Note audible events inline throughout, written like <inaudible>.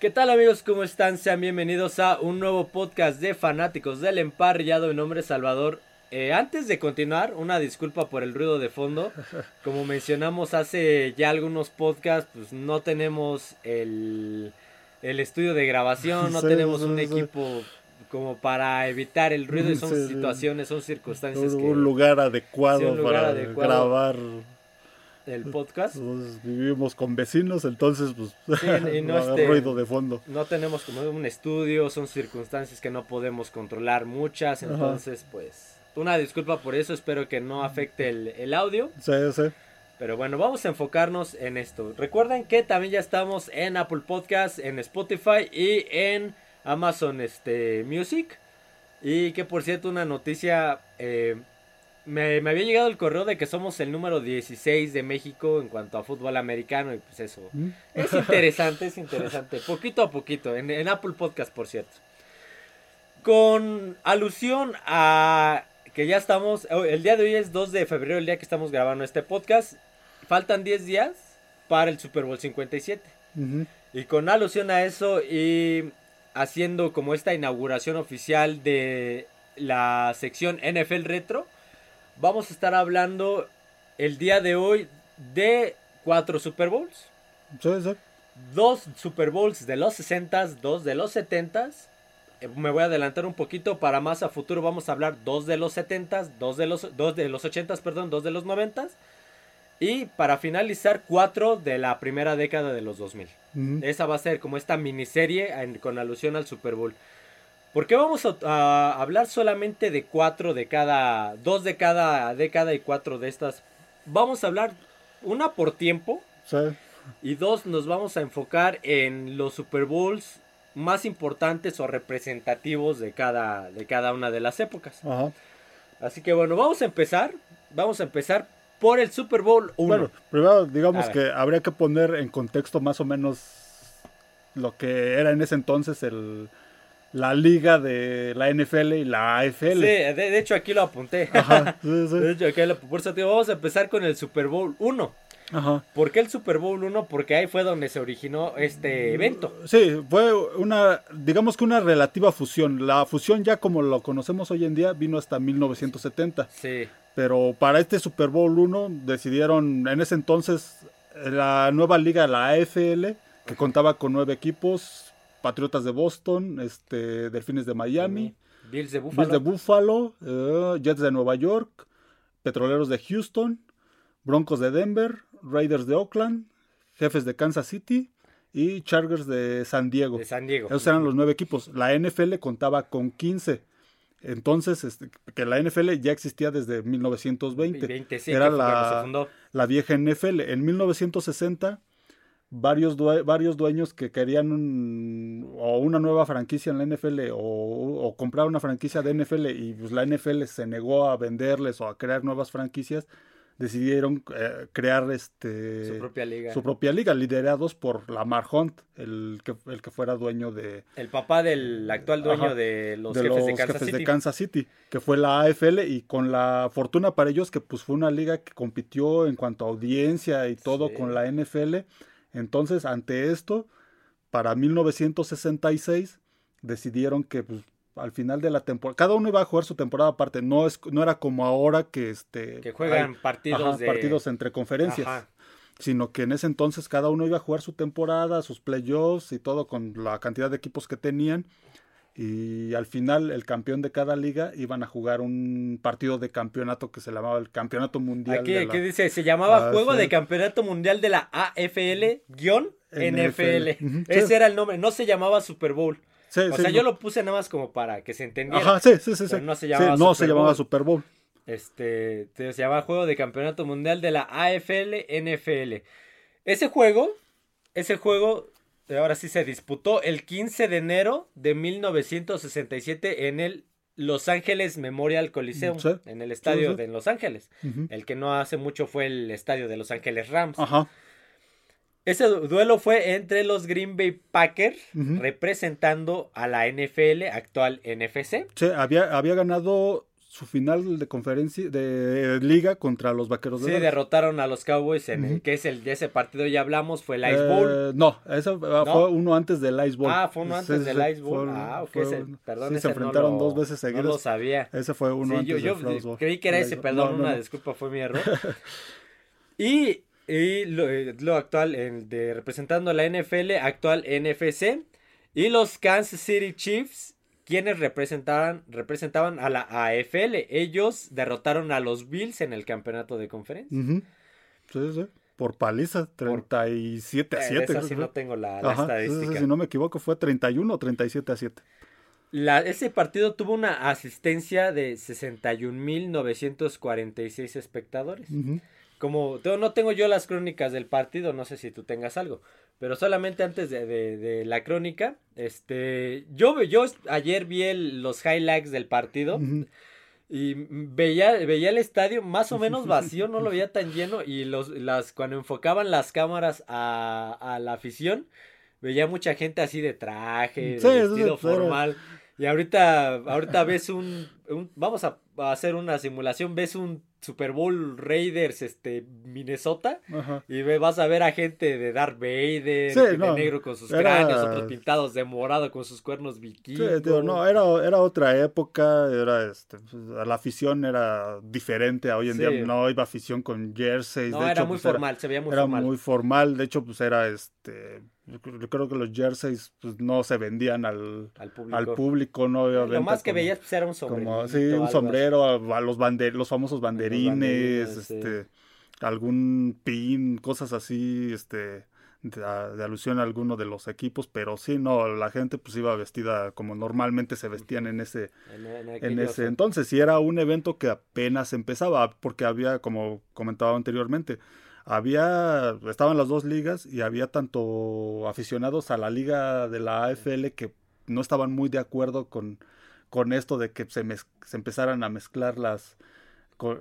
¿Qué tal amigos? ¿Cómo están? Sean bienvenidos a un nuevo podcast de fanáticos del emparrillado. Mi nombre es Salvador. Eh, antes de continuar, una disculpa por el ruido de fondo. Como mencionamos hace ya algunos podcasts, pues no tenemos el, el estudio de grabación, no <laughs> Sí, tenemos un sí. equipo como para evitar el ruido y <laughs> son situaciones, son circunstancias un, que un lugar adecuado Sí, un lugar para adecuado. grabar. El podcast Pues, vivimos con vecinos, entonces pues Sí, y no <laughs> este- ruido de fondo. no tenemos como un estudio, son circunstancias que no podemos controlar muchas, Ajá. entonces pues una disculpa por eso, espero que no afecte el, el audio, Sí, sí. pero bueno, vamos a enfocarnos en esto. Recuerden que también ya estamos en Apple Podcast, en Spotify y en Amazon este, Music. Y que por cierto, una noticia, eh, me, me había llegado el correo de que somos el número 16 de México en cuanto a fútbol americano y pues eso. ¿Mm? Es interesante, es interesante. Poquito a poquito, en, en Apple Podcast, por cierto. Con alusión a que ya estamos, oh, el día de hoy es 2 de febrero, el día que estamos grabando este podcast. Faltan 10 días para el Super Bowl 57. Ujú. Y con alusión a eso y haciendo como esta inauguración oficial de la sección NFL Retro, vamos a estar hablando el día de hoy de cuatro Super Bowls Sí, sí. dos Super Bowls de los 60s, dos de los 70s. Eh, Me voy a adelantar un poquito para más a futuro vamos a hablar dos de los 70s, dos de los dos de los 80s, perdón, dos de los 90s y para finalizar cuatro de la primera década de los 2000. Ujú. Esa va a ser como esta miniserie en- con alusión al Super Bowl. ¿Por qué vamos a, a hablar solamente de cuatro de cada, dos de cada década y cuatro de estas? Vamos a hablar una por tiempo, Sí. y dos, nos vamos a enfocar en los Super Bowls más importantes o representativos de cada, de cada una de las épocas. Ajá. Así que bueno, vamos a empezar. Vamos a empezar por el Super Bowl 1. Bueno, primero digamos que habría que poner en contexto más o menos lo que era en ese entonces el, la liga de la NFL y la sí, AFL. de, de hecho aquí lo apunté. Ajá, sí, <laughs> sí. De hecho, aquí lo, por eso te digo, vamos a empezar con el Super Bowl 1. Ajá. ¿Por qué el Super Bowl 1? Porque ahí fue donde se originó este evento. Sí, fue una, digamos que una relativa fusión. La fusión ya como lo conocemos hoy en día vino hasta 1970. Sí, Pero para este Super Bowl 1 decidieron en ese entonces la nueva liga, la AFL, que contaba con nueve equipos, Patriotas de Boston, este, Delfines de Miami, Bills de Bills Buffalo. de Buffalo, eh, Jets de Nueva York, Petroleros de Houston, Broncos de Denver, Raiders de Oakland, Jefes de Kansas City y Chargers de San Diego. de San Diego. Esos eran los nueve equipos. La NFL contaba con 15. Entonces, este, que la NFL ya existía desde 1920. 20, sí, Era la, la vieja NFL. En 1960, varios, due- varios dueños que querían un- o una nueva franquicia en la NFL o, o comprar una franquicia de NFL y pues, la NFL se negó a venderles o a crear nuevas franquicias, decidieron eh, crear este Su propia liga. su propia liga, liderados por Lamar Hunt, el que, el que fuera dueño de, El papá del actual dueño Ajá. de los de jefes los de Kansas jefes City. de Kansas City, que fue la AFL y con la fortuna para ellos que pues fue una liga que compitió en cuanto a audiencia y todo Sí. con la NFL. Entonces, ante esto, para 1966 decidieron que pues, al final de la temporada, cada uno iba a jugar su temporada aparte, no es no era como ahora que este que juegan hay- partidos ajá, de partidos entre conferencias Ajá. sino que en ese entonces cada uno iba a jugar su temporada, sus playoffs y todo con la cantidad de equipos que tenían. Y al final el campeón de cada liga iban a jugar un partido de campeonato que se llamaba el Campeonato Mundial. Aquí, de la- dice, se llamaba Ah, Juego sí. de Campeonato Mundial de la AFL-NFL. Ese sí. era el nombre, no se llamaba Super Bowl. Sí, O sea, no. yo lo puse nada más como para que se entendiera. Ajá, sí, sí, sí. Pero no se llamaba no Super se llamaba Bowl. Super Bowl. Este, te- se llamaba Juego de Campeonato Mundial de la AFL-NFL. Ese juego, ese juego, ahora sí se disputó el 15 de enero de 1967 en el Los Ángeles Memorial Coliseum, Sí. en el estadio Sí, sí. de Los Ángeles. El que no hace mucho fue el estadio de Los Ángeles Rams. Ajá. Ese du- duelo fue entre los Green Bay Packers representando a la NFL, actual NFC. Sí, había, había ganado su final de conferencia de liga contra los Vaqueros de Sí, derrotaron a los Cowboys en el que es el de ese partido ya hablamos, fue el Ice Bowl. Eh, no, eso ah, fue uno antes del Ice Bowl. Ah, fue uno antes del Ice Bowl. ah, ok, perdón, sí, se enfrentaron dos veces seguidos. No lo sabía. Ese fue uno antes yo, del Bowl. creí que era ese, perdón, una disculpa, fue mi error. <laughs> y y lo, eh, lo, actual de representando a la NFL, actual NFC y los Kansas City Chiefs quienes representaban, representaban a la AFL. Ellos derrotaron a los Bills en el campeonato de conferencia. Sí, sí. Por paliza, 37 a 7. Esa sí no tengo la, estadística. si no me equivoco, fue 31 o 37 a 7. La, ese partido tuvo una asistencia de 61.946 espectadores. Como no tengo yo las crónicas del partido, no sé si tú tengas algo, pero solamente antes de, la crónica, este, yo, yo ayer vi los highlights del partido y veía, veía el estadio más o menos <laughs> vacío, no lo veía tan lleno y los, las, cuando enfocaban las cámaras a, la afición, veía mucha gente así de traje, vestido formal. Y ahorita, ahorita ves un, un vamos a hacer una simulación, ves un Super Bowl Raiders este Minnesota y vas a ver a gente de Darth Vader de negro con sus cráneos otros pintados de morado con sus cuernos vikingos sí, no era, era otra época era este pues, la afición era diferente hoy en día. No iba afición con jerseys no era muy pues, formal se veía muy era formal. muy formal de hecho pues era este yo creo que los jerseys pues, no se vendían al, al público. no Lo más que veías pues, era un sombrero. sí, un sombrero, a, los, los famosos banderines, este, algún pin, cosas así, este, de, alusión a alguno de los equipos, pero sí, no, la gente pues iba vestida como normalmente se vestían en ese, en, ese entonces. Sí, era un evento que apenas empezaba, porque había, como comentaba anteriormente, había, estaban las dos ligas y había tanto aficionados a la liga de la AFL que no estaban muy de acuerdo con, con esto de que se, se empezaran a mezclar las,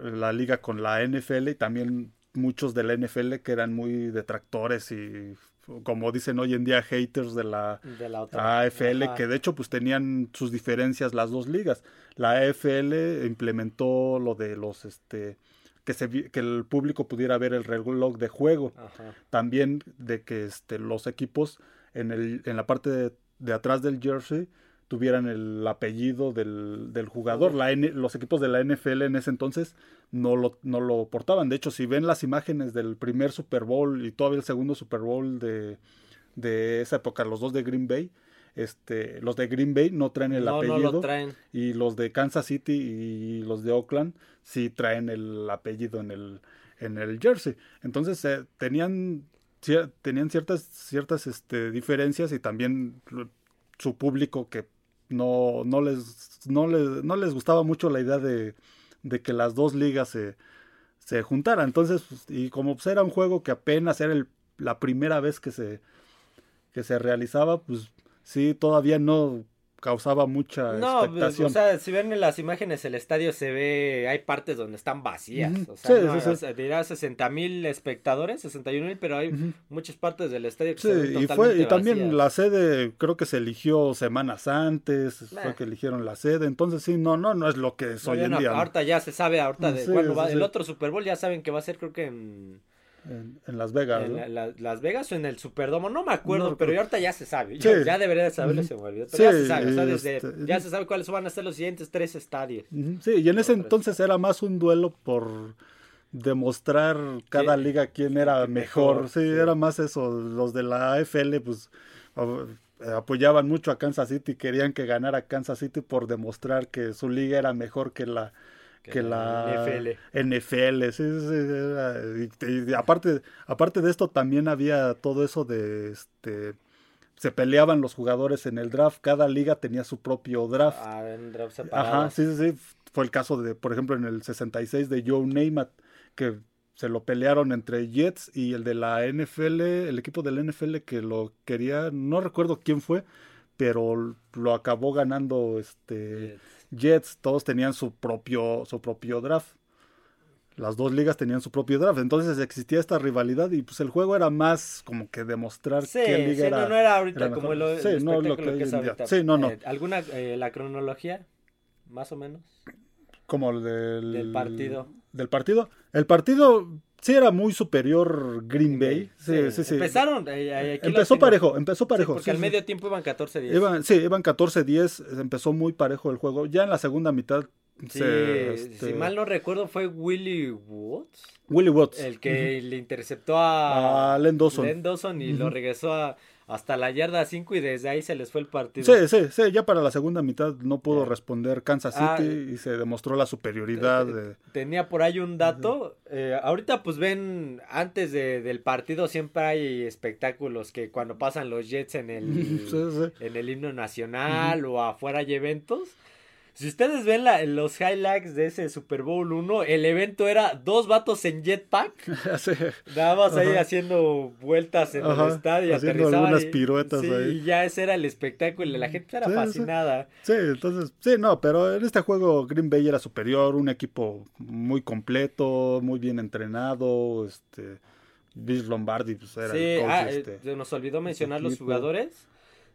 la liga con la NFL y también muchos de la NFL que eran muy detractores y como dicen hoy en día haters de la, AFL que de hecho pues tenían sus diferencias las dos ligas. La AFL implementó lo de los este que, se, que el público pudiera ver el reloj de juego. También de que este, los equipos en, el, en la parte de, atrás del jersey tuvieran el apellido del, del jugador. La los equipos de la NFL en ese entonces no lo, no lo portaban. De hecho, si ven las imágenes del primer Super Bowl y todavía el segundo Super Bowl de, de esa época, los dos de Green Bay, este, los de Green Bay no traen el apellido. Y los de Kansas City y los de Oakland sí traen el apellido en el, en el jersey. Entonces eh, tenían, tenían ciertas, ciertas este, diferencias y también su público que no, no, les, no, les, no les gustaba mucho la idea de, de que las dos ligas se, se juntaran. Entonces, pues, y como pues, era un juego que apenas era el, la primera vez que se, que se realizaba, pues sí, todavía no causaba mucha no, expectación. o sea, si ven en las imágenes el estadio se ve, hay partes donde están vacías, o sea, sí, sí, sí. dirá 60 mil espectadores, 61 mil, pero hay muchas partes del estadio que sí, se y fue, y también la sede creo que se eligió semanas antes, fue que eligieron la sede, entonces sí, no, no, no es lo que es hoy en día. Ahorita ya se sabe, ahorita de cuándo va, el otro Super Bowl ya saben que va a ser creo que en en, Las Vegas. En Las Vegas o en el Superdomo, no me acuerdo, pero ahorita ya se sabe. Ya, debería de saberlo, se me olvidó. Pero ya se sabe, este, ya se sabe cuáles van a ser los siguientes tres estadios. Sí, y en ese entonces era más un duelo por demostrar cada liga quién era mejor. Sí, era más eso. Los de la AFL, pues apoyaban mucho a Kansas City, querían que ganara Kansas City por demostrar que su liga era mejor que la que la NFL. sí, sí, y, aparte, aparte de esto también había todo eso de este se peleaban los jugadores en el draft, cada liga tenía su propio draft. Ah, en draft Ajá, sí, sí, sí. Fue el caso de, por ejemplo, en el 66 de Joe Namath, que se lo pelearon entre Jets y el de la NFL, el equipo del NFL que lo quería, no recuerdo quién fue, pero lo acabó ganando este Jets, todos tenían su propio, su propio draft. Las dos ligas tenían su propio draft, entonces existía esta rivalidad y pues el juego era más como que demostrar qué liga sí, era. No, no era ahorita como lo, sí, no, lo que, es ahorita. Sí, no, no. Eh, ¿Alguna, eh, la cronología, más o menos? Como el del, Del partido. Del partido. El partido sí era muy superior Green Bay. Sí, sí, sí. Empezaron. eh, eh, Empezó parejo, empezó parejo. porque al medio tiempo iban 14-10. Iban, sí, iban 14-10, empezó muy parejo el juego. Ya en la segunda mitad, Sí, se, este, si mal no recuerdo, fue Willy Woods Willie Watts el que le interceptó a, a Len Dawson. Len Dawson y lo regresó a- hasta la yarda 5 y desde ahí se les fue el partido. Sí, sí, sí, ya para la segunda mitad no pudo responder Kansas City Ah, y se demostró la superioridad. de- Tenía por ahí un dato. eh, ahorita pues ven, antes de- del partido siempre hay espectáculos que cuando pasan los Jets en el, <laughs> Sí, sí. en el himno nacional o afuera hay eventos. Si ustedes ven la- los highlights de ese Super Bowl 1, el evento era dos vatos en jetpack. <laughs> Sí. Nada más ahí haciendo vueltas en Ajá, el estadio. haciendo algunas y- piruetas sí, ahí. y ya ese era el espectáculo. La gente era Sí, fascinada. Sí, entonces, sí, no, pero en este juego Green Bay era superior, un equipo muy completo, muy bien entrenado, este, Vince Lombardi pues era Sí, el coach, ah, este, eh, se nos olvidó mencionar los jugadores.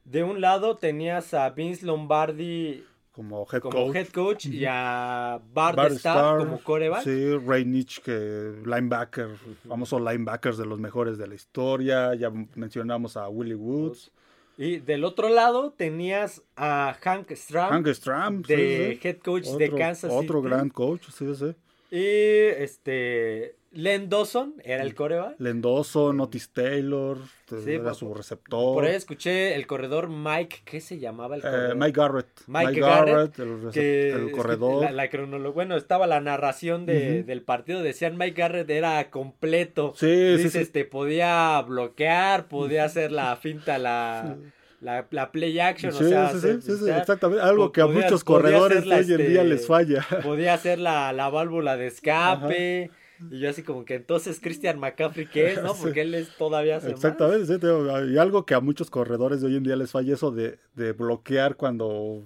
De un lado tenías a Vince Lombardi como head como coach. head coach y a Bart, Bart Starr Starr, como coreback. Sí, Ray Nitch, que linebacker, famoso linebackers de los mejores de la historia. Ya mencionamos a Willie Woods, Y del otro lado tenías a Hank Stram Hank Stram, de sí. head coach de Otro- Kansas Otro City. gran coach, sí, sí. Y este Len Dawson era el coreback. Lendoso, Otis Taylor, Sí, era por- su receptor. Por ahí escuché el corredor Mike, ¿qué se llamaba el Eh, corredor? Mike Garrett. Mike Garrett, el, que el corredor. la, la cronología, bueno, estaba la narración de, del partido, decían Mike Garrett era completo. Sí, sí, Dice, sí. este, podía bloquear, podía hacer la <laughs> finta, la, la, la play action, Sí, o sea, sí, sí, exactamente. Algo que a muchos corredores hoy en día este, les falla. podía hacer la, la válvula de escape. Y yo así como que entonces Christian McCaffrey, ¿qué es? ¿No? <laughs> Porque él es todavía hace más. Exactamente, digo, y algo que a muchos corredores de hoy en día les falla eso de, de bloquear cuando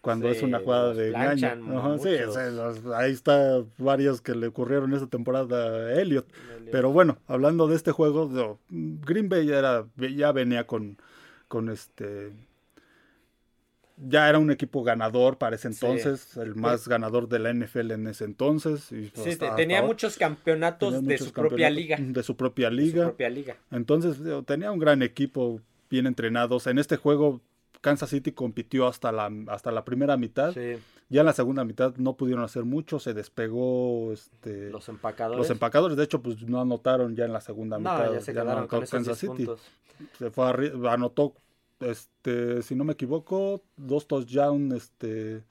cuando Sí, es una jugada de engaño. sí, muchos. sí, los- ahí está varios que le ocurrieron esta temporada a Elliot. Pero bueno, hablando de este juego, Green Bay ya, era, ya venía con, con este... Ya era un equipo ganador para ese Sí. entonces, el más ganador de la NFL en ese entonces. y Sí, hasta- tenía hasta- muchos campeonatos tenía de muchos su propia liga. De su propia de su liga. propia liga. Entonces tenía un gran equipo, bien entrenados. En este juego Kansas City compitió hasta la, hasta la primera mitad. Sí, Ya en la segunda mitad no pudieron hacer mucho, se despegó este, los, los empacadores. empacadores. De hecho, pues no anotaron ya en la segunda no, mitad. ya se no quedaron con esos 10 Kansas City. puntos. Se fue anotó, este, si no me equivoco, dos touchdowns, este,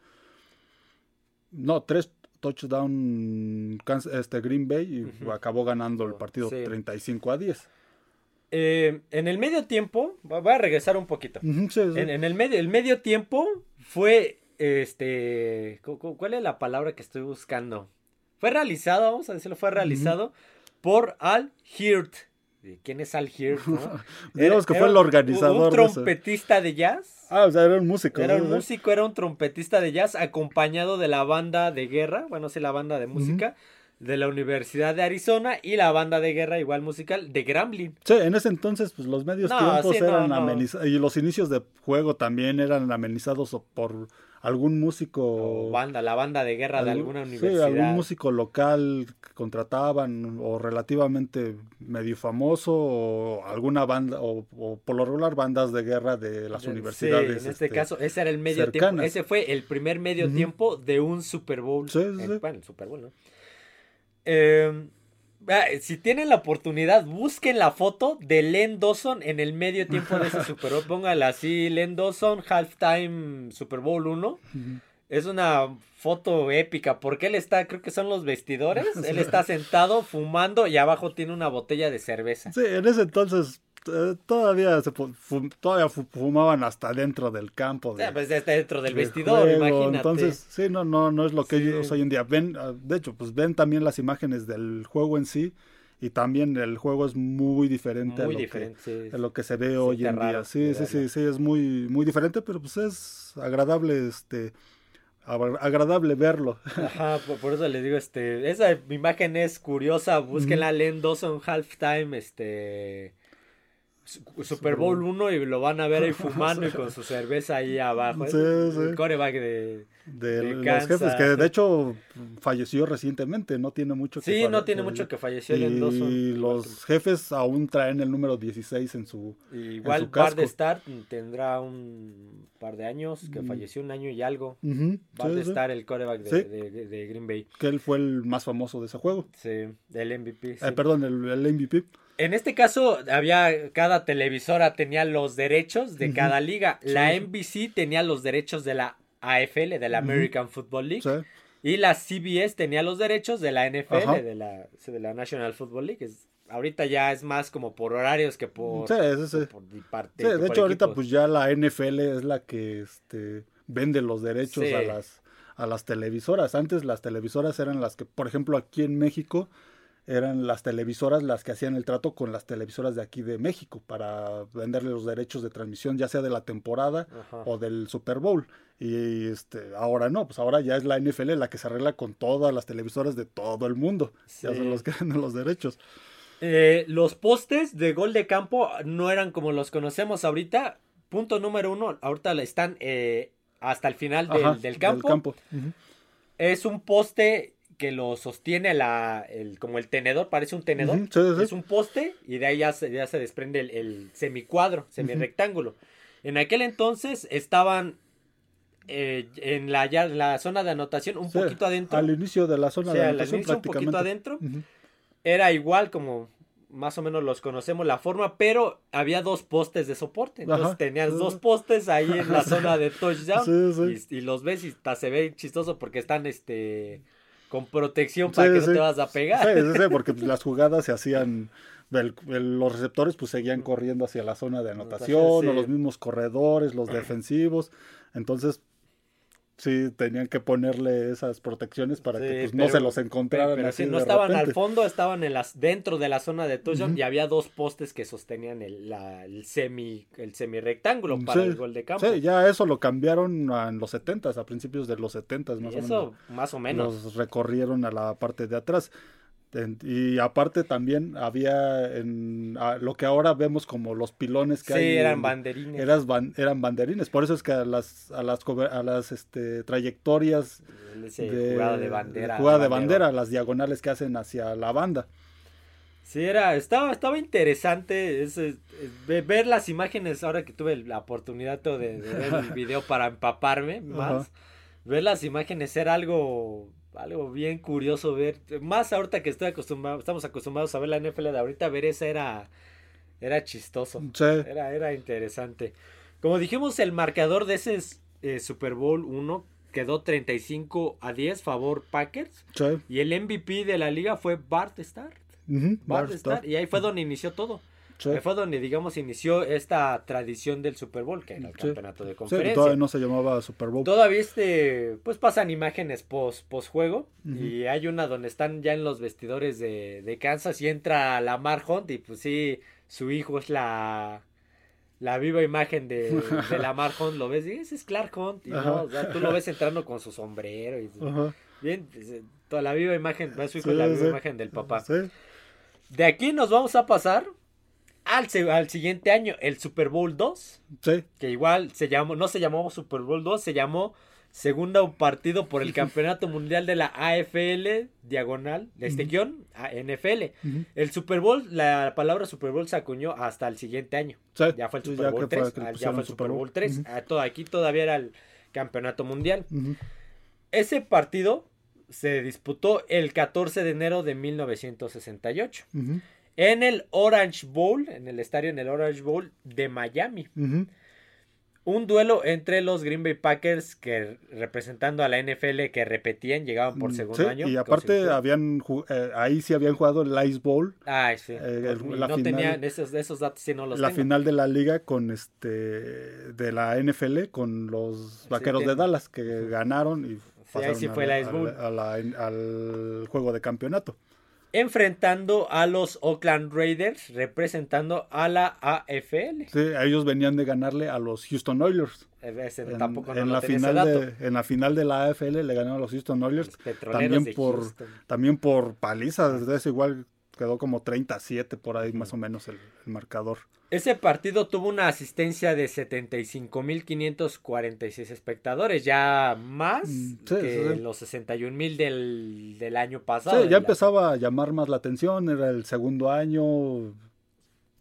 no, tres touchdown este, Green Bay y acabó ganando el partido Sí. 35 a 10. Eh, en el medio tiempo, voy a regresar un poquito. Ujú, sí, sí. En, en el medio, el medio tiempo fue, este, cu- cu- ¿cuál es la palabra que estoy buscando? Fue realizado, vamos a decirlo, fue realizado por Al Hirt. ¿Quién es Al Hirt? no? <laughs> Digamos que fue el organizador Un trompetista de jazz. Ah, o sea, era un músico. Era un músico, era un trompetista de jazz acompañado de la banda de guerra, bueno, sí, la banda de música de la Universidad de Arizona y la banda de guerra igual musical de Grambling. Sí, en ese entonces, pues los medios No, tiempos sí, eran no. amenizados. Y los inicios de juego también eran amenizados por algún músico. O banda, la banda de guerra de alguna sí, universidad. algún músico local que contrataban o relativamente medio famoso o alguna banda o, o por lo regular bandas de guerra de las Sí, universidades. en este, caso, ese era el medio tiempo. Ese fue el primer medio tiempo de un Super Bowl. Sí, sí, sí. Bueno, el Super Bowl, ¿no? Eh, si tienen la oportunidad, busquen la foto de Len Dawson en el medio tiempo de ese <laughs> Super Bowl. Póngala así, Len Dawson, halftime Super Bowl 1. Ujú. Es una foto épica porque él está, creo que son los vestidores. <laughs> Él está sentado fumando y abajo tiene una botella de cerveza. Sí, en ese entonces eh, todavía se fu- fu- todavía fu- fumaban hasta dentro del campo. De- sea, pues está dentro del vestidor, juego. imagínate. Entonces, sí, no, no, no es lo que Sí. ellos hoy en día ven. ah, De hecho, pues ven también las imágenes del juego en sí. Y también el juego es muy diferente, a, lo diferente. sí. Que, a lo que se ve hoy en día. Sí, sí, sí, sí, es muy, muy diferente, pero pues es agradable, este, agra- agradable verlo. <laughs> Ajá, por, por eso les digo, este, esa imagen es curiosa, búsquenla, Len Dawson halftime, este, Super Bowl 1 y lo van a ver ahí <laughs> fumando y con su cerveza ahí abajo. Sí, sí. El coreback de, de, de los Kansas. jefes, que de hecho falleció recientemente, no tiene mucho que Sí, no tiene mucho que falleció el endoso. Y los jefes aún traen el número 16 en su... Igual Bar de. Star tendrá un par de años, que Mm. falleció un año y algo. Ujú, Bar sí, de Star, el coreback de, de- de- Green Bay. Que él fue el más famoso de ese juego. Sí, del MVP. Eh, perdón, el, el MVP. En este caso, había cada televisora tenía los derechos de cada liga. Sí, La. NBC tenía los derechos de la AFL, de la. American Football League. Sí. Y la CBS tenía los derechos de la NFL, Ajá. de la, sí, de la National Football League. Es- ahorita ya es más como por horarios que por... Sí, sí, sí. por di- parte- de por hecho ahorita pues ya la NFL es la que este, vende los derechos a las a las televisoras. Antes las televisoras eran las que, por ejemplo, aquí en México eran las televisoras las que hacían el trato con las televisoras de aquí de México para venderle los derechos de transmisión, ya sea de la temporada Ajá. o del Super Bowl. Y este, ahora no, pues ahora ya es la NFL la que se arregla con todas las televisoras de todo el mundo. Ya son los que venden los derechos. Eh, los postes de gol de campo no eran como los conocemos ahorita. Punto número uno, ahorita están eh, hasta el final del, Ajá, del campo. Es un poste que lo sostiene la, el, como el tenedor, parece un tenedor. Sí, sí. Es un poste y de ahí ya se, ya se desprende el, el semicuadro, semirectángulo. En aquel entonces estaban eh, en, la, ya- en la zona de anotación, un Sí, poquito adentro. Al inicio de la zona Sí, de al anotación inicio un poquito adentro. Era igual como más o menos los conocemos la forma, pero había dos postes de soporte. Entonces Ajá. tenías Sí, dos postes ahí en la <laughs> zona de touchdown. Sí, sí. Y, y los ves y hasta se ve chistoso porque están este con protección para Sí, que no te vas a pegar. Sí, sí, sí, porque <laughs> las jugadas se hacían, el- el- los receptores pues seguían corriendo hacia la zona de anotación, o los mismos corredores, los <clears throat> defensivos, entonces sí tenían que ponerle esas protecciones para Sí, que pues, no se los encontraran Pero así sí, no de estaban al fondo, estaban en las, dentro de la zona de touchdown y había dos postes que sostenían el, la- el semi el semi rectángulo para Sí, el gol de campo. Sí, ya eso lo cambiaron a- en los 70 a principios de los 70 más Y o eso menos. más o menos. Los recorrieron a la parte de atrás. Y aparte también había en a- lo que ahora vemos como los pilones que Sí, hay. eran en- banderines. eras ban- eran banderines. Por eso es que a las, a las, a las este, trayectorias de, jugada de bandera. de jugada de bandera. bandera, las diagonales que hacen hacia la banda. Sí, era, estaba, estaba interesante ve- ver las imágenes ahora que tuve la oportunidad de, de ver el <laughs> video para empaparme más. Ver las imágenes era algo, algo bien curioso ver. Más ahorita que estoy acostumbrado, estamos acostumbrados a ver la NFL de ahorita, ver esa era, era chistoso. Sí, Era, era interesante. Como dijimos, el marcador de ese eh, Super Bowl 1 quedó 35 a 10 favor Packers. sí. Y el MVP de la liga fue Bart Starr. Bart Starr. Y ahí fue donde inició todo. Sí. Ahí fue donde, digamos, inició esta tradición del Super Bowl, que era el Sí. campeonato de Sí, conferencia. todavía no se llamaba Super Bowl. Todavía este, pues pasan imágenes post, post juego y hay una donde están ya en los vestidores de, de Kansas y entra Lamar Hunt y pues sí, su hijo es la, la viva imagen de, de Lamar <laughs> Hunt, lo ves y ese es Clark Hunt y no, o sea, tú lo ves entrando con su sombrero y Ajá. bien, pues, toda la viva imagen, su hijo Sí, es la viva sí. imagen del papá. Sí. De aquí nos vamos a pasar al, al siguiente año, el Super Bowl 2 Sí. que igual se llamó, no se llamó Super Bowl 2, se llamó segundo partido por el <laughs> campeonato mundial de la AFL diagonal, de este guion, a NFL. El Super Bowl, la palabra Super Bowl se acuñó hasta el siguiente año. Sí. Ya fue el Super Bowl que fue 3. que le ah, ya fue el Super Bowl 3. Ujú. Ah, todo, aquí todavía era el campeonato mundial. Ese partido se disputó el 14 de enero de 1968 Ujú. En el Orange Bowl, en el estadio en el Orange Bowl de Miami. Un duelo entre los Green Bay Packers que representando a la NFL que repetían, llegaban por Mm, segundo sí, año. Y aparte habían eh, ahí sí habían jugado el Ice Bowl, Ay, sí. eh, el- la no final- tenían esos, esos datos, sí, no los la tengo. final de la liga con este de la NFL con los Vaqueros de Dallas que ganaron y ahí pasaron sí al- fue el Ice a la- al juego de campeonato. Enfrentando a los Oakland Raiders, representando a la AFL. Sí, ellos venían de ganarle a los Houston Oilers. Eh, ese En, tampoco no en lo la final de, en la final de la AFL le ganaron a los Houston Oilers Los también de por Houston. también por paliza, desde eso igual quedó como 37 por ahí más o menos el, el marcador. Ese partido tuvo una asistencia de 75.546 espectadores, ya más Mm, sí, que sí, los 61.000 del, del año pasado. Sí, ya la- empezaba a llamar más la atención, era el segundo año,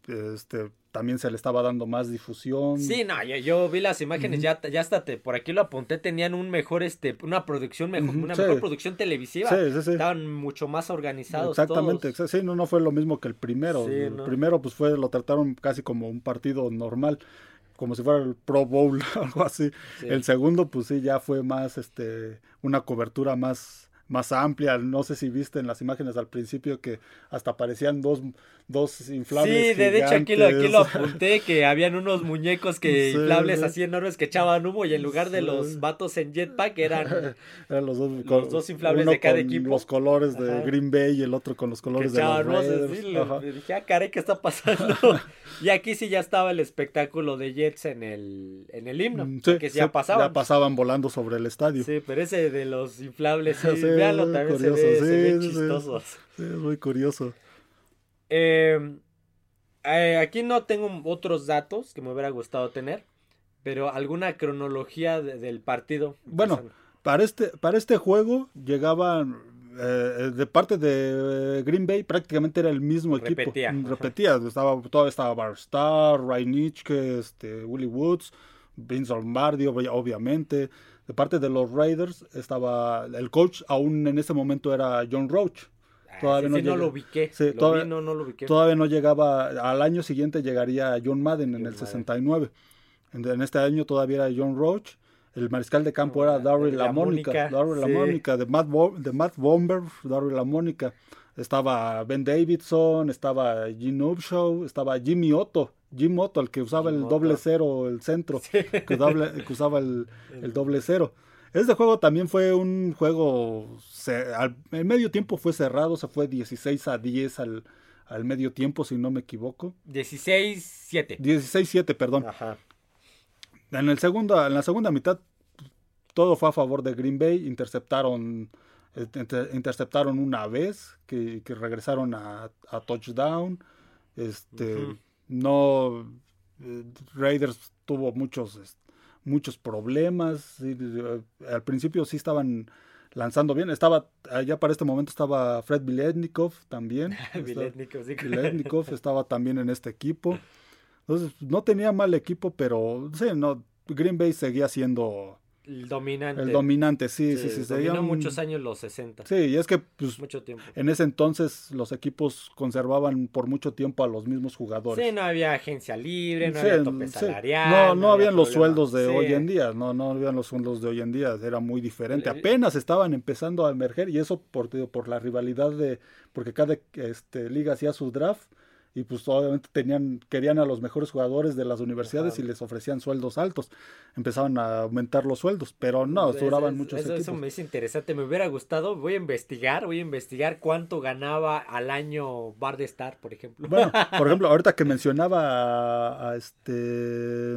este, también se le estaba dando más difusión. Sí, no, yo, yo vi las imágenes, Ujú. ya, ya hasta te, por aquí lo apunté, tenían un mejor, este, una producción mejor, una sí. mejor producción televisiva. Sí, sí, sí. Estaban mucho más organizados Exactamente, todos. sí, no, no fue lo mismo que el primero. El no. primero pues fue, lo trataron casi como un partido normal, como si fuera el Pro Bowl, <laughs> algo así. Sí. El segundo pues sí ya fue más, este, una cobertura más, más amplia. No sé si viste en las imágenes al principio que hasta aparecían dos, dos inflables. Sí, de, hecho aquí lo, aquí lo apunté, que habían unos muñecos que <laughs> Sí, inflables sí. así enormes que echaban humo y en lugar de los vatos en jetpack eran <laughs> Eran los dos, Los dos inflables uno de cada con equipo. los colores de Ajá. Green Bay y el otro con los que colores de los Raiders. lo- dije, ah, caray, ¿qué está pasando? <laughs> y aquí sí ya estaba el espectáculo de Jets en el, en el himno, Mm, que ya pasaban. Ya pasaban volando sobre el estadio. Sí, pero ese de los inflables, Sí, véanlo, también se curioso, se ve sí. Sí, es muy curioso. Eh, eh, aquí no tengo otros datos que me hubiera gustado tener, pero alguna cronología de- del partido. Bueno, Para este, para este juego llegaban eh, de parte de Green Bay prácticamente era el mismo equipo. Repetía, Mm. Repetía. Estaba, todavía estaba Barstar, Ray Nitschke, este, Willie Woods, Vince Lombardi, obvi- obviamente. De parte de los Raiders estaba el coach, aún en ese momento era John Roach. Ah, todavía sí, no sí, no llega. lo ubiqué. Sí, lo todavía- vi, no, no lo ubiqué. Todavía no llegaba, al año siguiente llegaría John Madden en el Madden. 69. En, en este año todavía era John Roach. El mariscal de campo era la- Darryl la. Mónica, Darryl sí. LaMónica, de Matt, Bo- de Matt Bomber, Darryl LaMónica. Estaba Ben Davidson, estaba Gene Upshaw, estaba Jimmy Otto. Jim Otto, el que usaba Jim el Otto. doble cero, el centro, Sí. que, doble- que usaba <laughs> el, el doble cero. Este juego también fue un juego, ce- al, el medio tiempo fue cerrado, se fue 16 a 10 al, al medio tiempo, si no me equivoco. 16-7. 16-7, perdón. Ajá. En, el segundo, en la segunda mitad, todo fue a favor de Green Bay. Interceptaron, inter- interceptaron una vez, que, que regresaron a, a touchdown. Este, no, eh, Raiders tuvo muchos, muchos problemas. eh, al principio sí estaban lanzando bien. Estaba, ya para este momento estaba Fred Biletnikov también. <laughs> Biletnikov, sí. Biletnikov <laughs> estaba también en este equipo. Entonces, no tenía mal equipo, pero sí, no, Green Bay seguía siendo El dominante. el dominante, sí, sí, sí. seguía dominó muchos años los 60. Sí, y es que pues, Mucho tiempo. en ese entonces los equipos conservaban por mucho tiempo a los mismos jugadores. Sí, no había agencia libre, no Sí, había tope sí. salarial. No, no, había habían los problema. sueldos de Sí. hoy en día, no, no habían los sueldos de hoy en día, era muy diferente. Apenas estaban empezando a emerger y eso por, por la rivalidad de, porque cada este, liga hacía su draft y pues obviamente tenían, querían a los mejores jugadores de las universidades Ajá. y les ofrecían sueldos altos. Empezaban a aumentar los sueldos, pero no, Eso- duraban muchos eso, equipos. eso me dice interesante. Me hubiera gustado. Voy a investigar. Voy a investigar cuánto ganaba al año Bar de Star, por ejemplo. Bueno, <laughs> por ejemplo, ahorita que mencionaba a, a este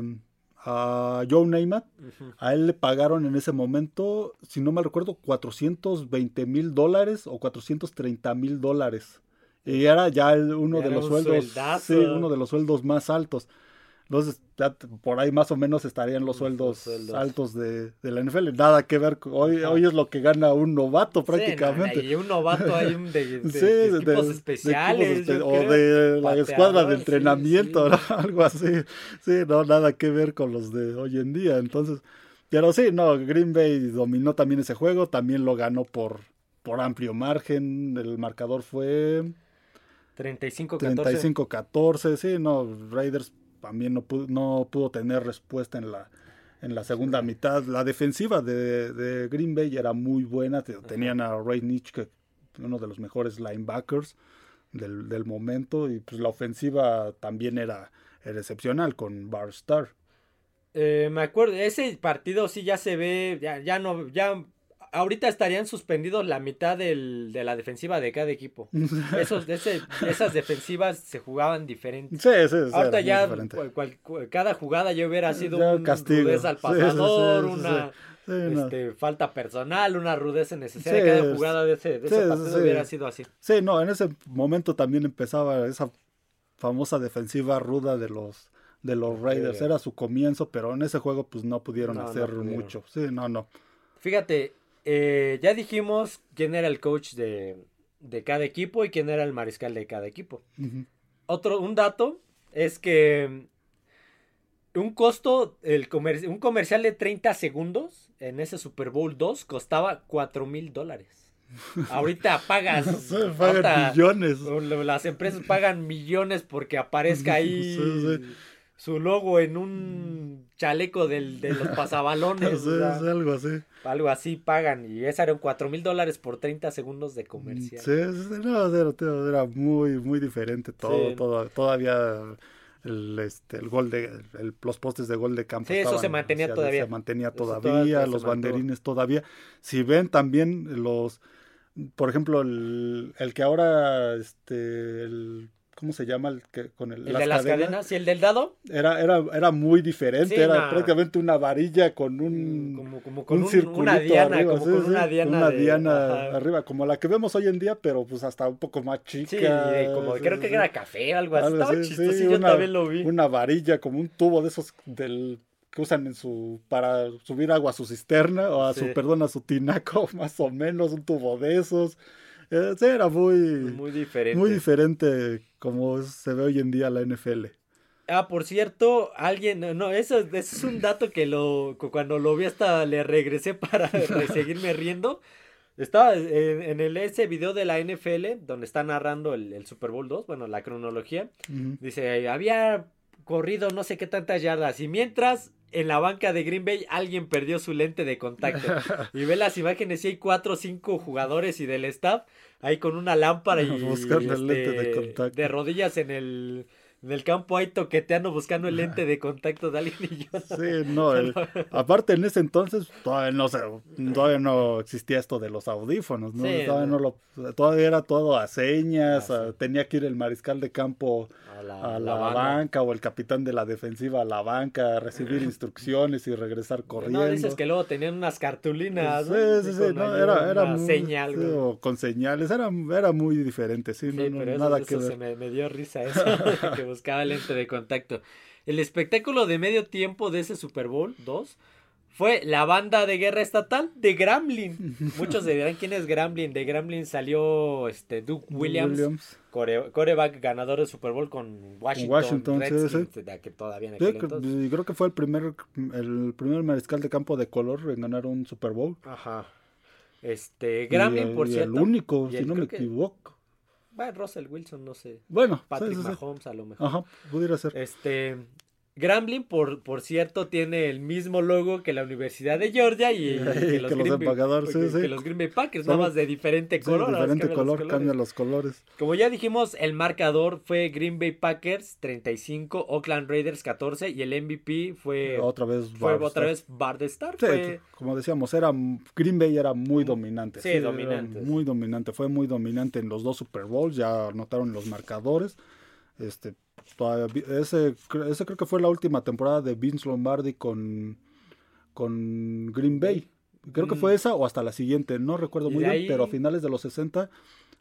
a Joe Ujú. a él le pagaron en ese momento, si no mal recuerdo, 420 mil dólares o 430 mil dólares. Y era ya uno de los un sueldos, sueldazo. sí, uno de los sueldos más altos. Entonces, ya por ahí más o menos estarían los sueldos, sueldos. altos de, de la NFL. Nada que ver, hoy, Ajá. hoy es lo que gana un novato Sí, no, prácticamente. y un novato hay un de, de- <laughs> Sí, equipos especiales. equipos espe- yo o de la escuadra de sí, entrenamiento, sí. ¿no? <laughs> algo así. Sí, no, nada que ver con los de hoy en día. Entonces, pero sí, no, Green Bay dominó también ese juego, también lo ganó por, por amplio margen. El marcador fue 35-14. 35-14. Sí, no, Raiders también no pudo, no pudo tener respuesta en la en la segunda mitad. La defensiva de, de Green Bay era muy buena. Te- Tenían a Ray Nitschke, uno de los mejores linebackers del, del momento. Y pues la ofensiva también era, era excepcional con Barstar. Eh, me acuerdo, ese partido sí ya se ve, ya, ya no, ya, ahorita estarían suspendidos la mitad del, de la defensiva de cada equipo. <laughs> Esos, ese- esas defensivas se jugaban diferentes. Sí, sí, sí, Ahorita ya diferente. cual- cual- cual- cada jugada ya hubiera sido Ya un castigo. rudeza al pasador, sí, sí. una Sí, no. este, falta personal, una rudeza necesaria. Cada jugada de ese, de ese partido hubiera sido así. Sí, no, en ese momento también empezaba esa famosa defensiva ruda de los de los Raiders. Era su comienzo, pero en ese juego pues no pudieron hacer mucho. Sí, no, no. Fíjate, eh, ya dijimos quién era el coach de, de, cada equipo y quién era el mariscal de cada equipo. Otro, un dato es que un costo, el un comercial de 30 segundos en ese Super Bowl 2 costaba 4 mil dólares. Ahorita pagas. <laughs> pagan millones. Las empresas pagan millones porque aparezca ahí su logo en un chaleco del, de los <laughs> pasabalones. algo así. Algo así pagan. Y esa eran 4 mil dólares por 30 segundos de comercial. Sí, no, era, muy, muy diferente todo, todo. Todavía el, este, el gol de los postes de gol de campo. Sí, eso se mantenía todavía. Se mantenía todavía, los banderines todavía. Si ven también los, por ejemplo, el, el que ahora, este, el ¿Cómo se llama el que con el, ¿El de las cadenas? ¿Y el del dado? Era, era, era muy diferente, era prácticamente una varilla con un, como, como con un, una diana, arriba, como con una diana, una diana arriba, como la que vemos hoy en día, pero pues hasta un poco más chica. Sí, como creo que era café o algo así. Estaba chistoso, yo también lo vi. Una varilla, como un tubo de esos del que usan en su para subir agua a su cisterna o a su perdón a su tinaco <laughs> más o menos un tubo de esos eh, era muy, muy diferente. Muy diferente como se ve hoy en día la NFL. Ah, por cierto, alguien, no, eso, es un dato que lo, cuando lo vi hasta le regresé para <laughs> seguirme riendo. Estaba en, el, ese video de la NFL, donde está narrando el, Super Bowl 2, bueno, la cronología. Dice, había corrido no sé qué tantas yardas. Y mientras en la banca de Green Bay alguien perdió su lente de contacto. <laughs> y ve las imágenes y hay cuatro o cinco jugadores y del staff ahí con una lámpara y, <laughs> Buscando el lente de, este, contacto. de rodillas en el en el campo ahí toqueteando buscando el lente de contacto de alguien y yo. Sí, no, <laughs> aparte en ese entonces todavía no todavía no existía esto de los audífonos, ¿no? todavía no lo todavía era todo a señas, ah, tenía que ir el mariscal de campo a la, banca o el capitán de la defensiva a la banca a recibir <laughs> instrucciones y regresar corriendo. No dices que luego tenían unas cartulinas, Sí, sí, sí, no, era, era muy, señal, con señales, era, era muy diferente, sí, no, pero nada que Se me, me, dio risa eso, <laughs> <laughs> que buscaba lente de contacto. El espectáculo de medio tiempo de ese Super Bowl 2 fue la banda de guerra estatal de Gremlin. <laughs> Muchos dirán quién es Gremlin. De Gremlin salió este Duke Williams, coreback ganador del Super Bowl con Washington, Redskins, que todavía en creo que fue el primer el primer mariscal de campo de color en ganar un Super Bowl. Ajá. Este, Gremlin, por cierto. El único, si no me equivoco. Bueno, Russell Wilson, no sé. Bueno, Patrick Mahomes a lo mejor. Ajá, pudiera ser. Este, Grambling, por, por cierto, tiene el mismo logo que la Universidad de Georgia y, que, los, Green Bay, Packers, nada más de diferente color. De diferente color, cambia los colores. Como ya dijimos, el marcador fue Green Bay Packers 35, Oakland Raiders 14 y el MVP fue otra vez fue otra vez Bardestar. Sí, como decíamos, era Green Bay era muy dominante. Sí, dominante. Muy dominante, fue muy dominante en los dos Super Bowls, ya notaron los marcadores. Este, ese, ese creo que fue la última temporada de Vince Lombardi con, con Green Bay. Creo que fue mm. esa o hasta la siguiente, no recuerdo muy bien, pero a finales de los 60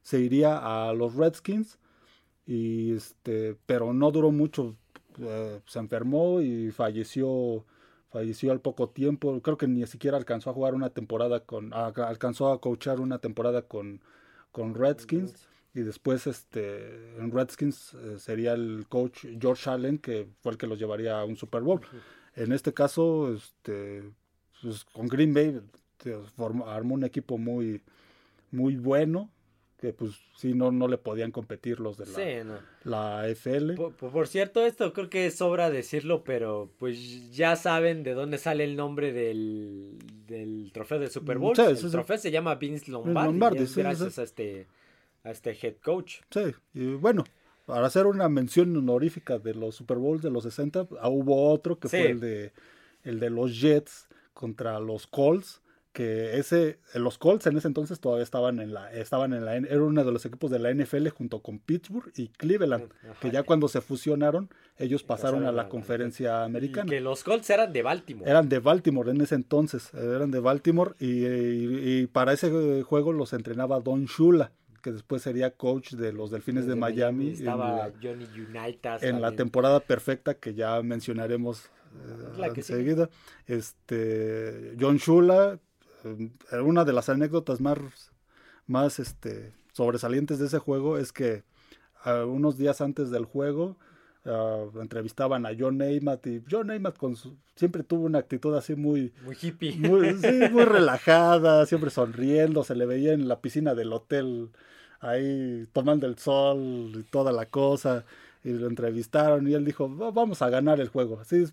se iría a los Redskins y este, pero no duró mucho, eh, se enfermó y falleció falleció al poco tiempo, creo que ni siquiera alcanzó a jugar una temporada con alcanzó a coachar una temporada con con Redskins y después este en Redskins eh, sería el coach George Allen que fue el que los llevaría a un Super Bowl. En este caso, este pues, con Green Bay armó un equipo muy muy bueno que pues sí no no le podían competir los de la, la FL. Por, cierto, esto creo que sobra decirlo, pero pues ya saben de dónde sale el nombre del, del trofeo del Super Bowl. el trofeo se llama Vince Lombardi, gracias a este a este head coach. Sí, y bueno, para hacer una mención honorífica de los Super Bowls de los 60, ah, hubo otro que fue el de, el de los Jets contra los Colts que ese los Colts en ese entonces todavía estaban en la estaban en la era uno de los equipos de la NFL junto con Pittsburgh y Cleveland que ya cuando se fusionaron ellos pasaron a la conferencia americana. Que los Colts eran de Baltimore. Eran de Baltimore en ese entonces eran de Baltimore y, y para ese juego los entrenaba Don Shula que después sería coach de los Delfines de, Miami. Estaba Johnny Unitas. En la temporada perfecta que ya mencionaremos eh, enseguida. Este, John Shula, eh, una de las anécdotas más, más este, sobresalientes de ese juego es que uh, unos días antes del juego uh, entrevistaban a John Neymat y John Neymat con su, siempre tuvo una actitud así muy muy hippie. muy, <laughs> sí, muy relajada siempre sonriendo se le veía en la piscina del hotel ahí tomando el sol y toda la cosa y lo entrevistaron y él dijo vamos a ganar el juego así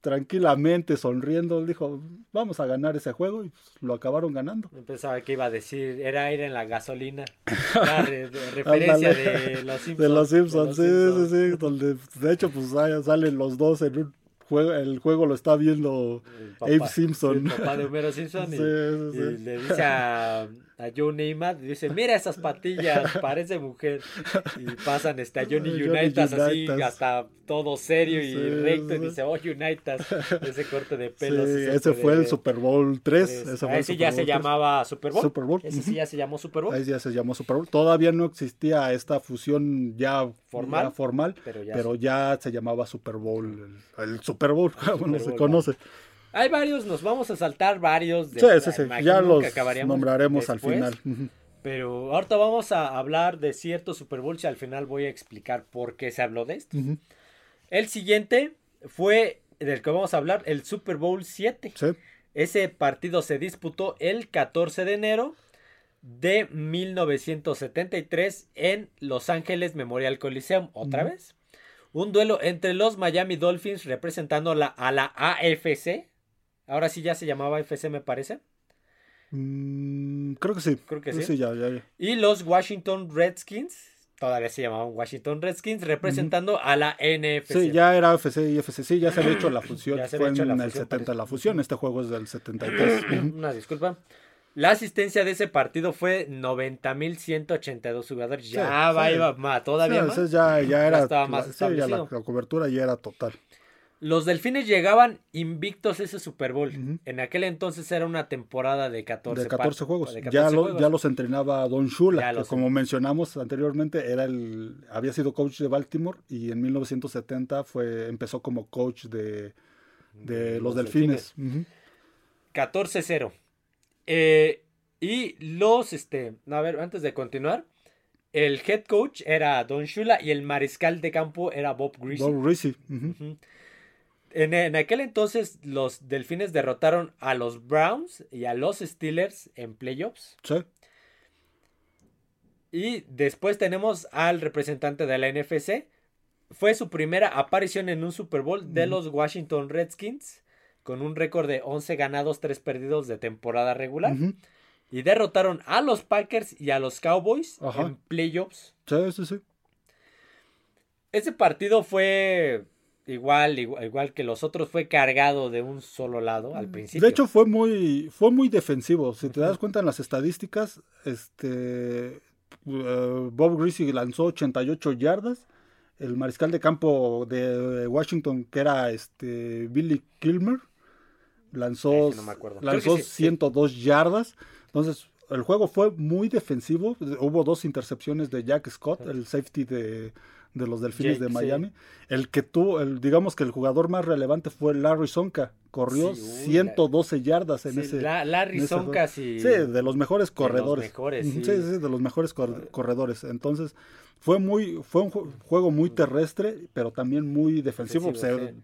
tranquilamente, sonriendo, dijo, vamos a ganar ese juego y pues, lo acabaron ganando. Pensaba que iba a decir, era aire en la gasolina. <laughs> referencia de los Simpsons. De los Simpsons, sí, sí, sí, donde de hecho pues salen los dos en un juego, el juego lo está viendo Abe Simpson. El papá de Homero Simpson y, <laughs> y le dice a a Joe Neymar dice, mira esas patillas, <laughs> parece mujer. Y pasan este, a Johnny, Unitas así, hasta todo serio y recto, y dice, oh Unitas, ese corte de pelos. ese fue el Super Bowl 3. Ese, ya se llamaba Super Bowl. Ese sí ya se llamó Super Bowl. Ahí ya se llamó Super Bowl. Todavía no existía esta fusión ya formal, formal pero, ya se... llamaba Super Bowl, el, Super Bowl, <laughs> como se conoce. Hay varios, nos vamos a saltar varios. De, sí, sí, sí. Ya los nombraremos al final. Pero ahorita vamos a hablar de ciertos Super Bowls y al final voy a explicar por qué se habló de esto. El siguiente fue del que vamos a hablar, el Super Bowl 7. Sí. Ese partido se disputó el 14 de enero de 1973 en Los Ángeles Memorial Coliseum. Otra vez. Un duelo entre los Miami Dolphins representando la, a la AFC, Ahora sí ya se llamaba FC, me parece. Mm, creo que sí. Creo que sí. Y los Washington Redskins, todavía se llamaban Washington Redskins, representando a la NFC. Sí, ya era FC y FC. Sí, ya se había hecho la fusión. <clears throat> Fue en el 70 la fusión. Este juego es del 73. <clears throat> Una disculpa. La asistencia de ese partido fue 90.182 jugadores. Ya va, iba todavía más. Ya, ya era. Estaba más la, la cobertura ya era total. Los delfines llegaban invictos ese Super Bowl. En aquel entonces era una temporada de 14, de 14 juegos. ya, ya los entrenaba Don Shula, que como mencionamos anteriormente, era el, había sido coach de Baltimore y en 1970 fue, empezó como coach de, de los, delfines. 14-0. Eh, y los, este, a ver, antes de continuar, el head coach era Don Shula y el mariscal de campo era Bob Greasy. Bob Greasy. En, aquel entonces los Delfines derrotaron a los Browns y a los Steelers en playoffs. Sí. Y después tenemos al representante de la NFC. Fue su primera aparición en un Super Bowl de los Washington Redskins, con un récord de 11 ganados, 3 perdidos de temporada regular. Y derrotaron a los Packers y a los Cowboys en playoffs. Sí, sí, sí. Ese partido fue igual, igual, que los otros, fue cargado de un solo lado al principio. De hecho, fue muy, fue muy defensivo. Si te das cuenta en las estadísticas, este uh, Bob Greasy lanzó 88 yardas. El mariscal de campo de Washington, que era este Billy Kilmer, lanzó, lanzó 102 yardas. Entonces, el juego fue muy defensivo. Hubo dos intercepciones de Jack Scott, el safety de, de los Delfines de Miami. El que tuvo, el, digamos que el jugador más relevante fue Larry Sonka. Corrió 112 yardas en ese. Larry Sonka, sí. Sí, de los mejores corredores. De los mejores, sí. sí, de los mejores corredores. Entonces, fue muy fue un juego muy terrestre, pero también muy defensivo.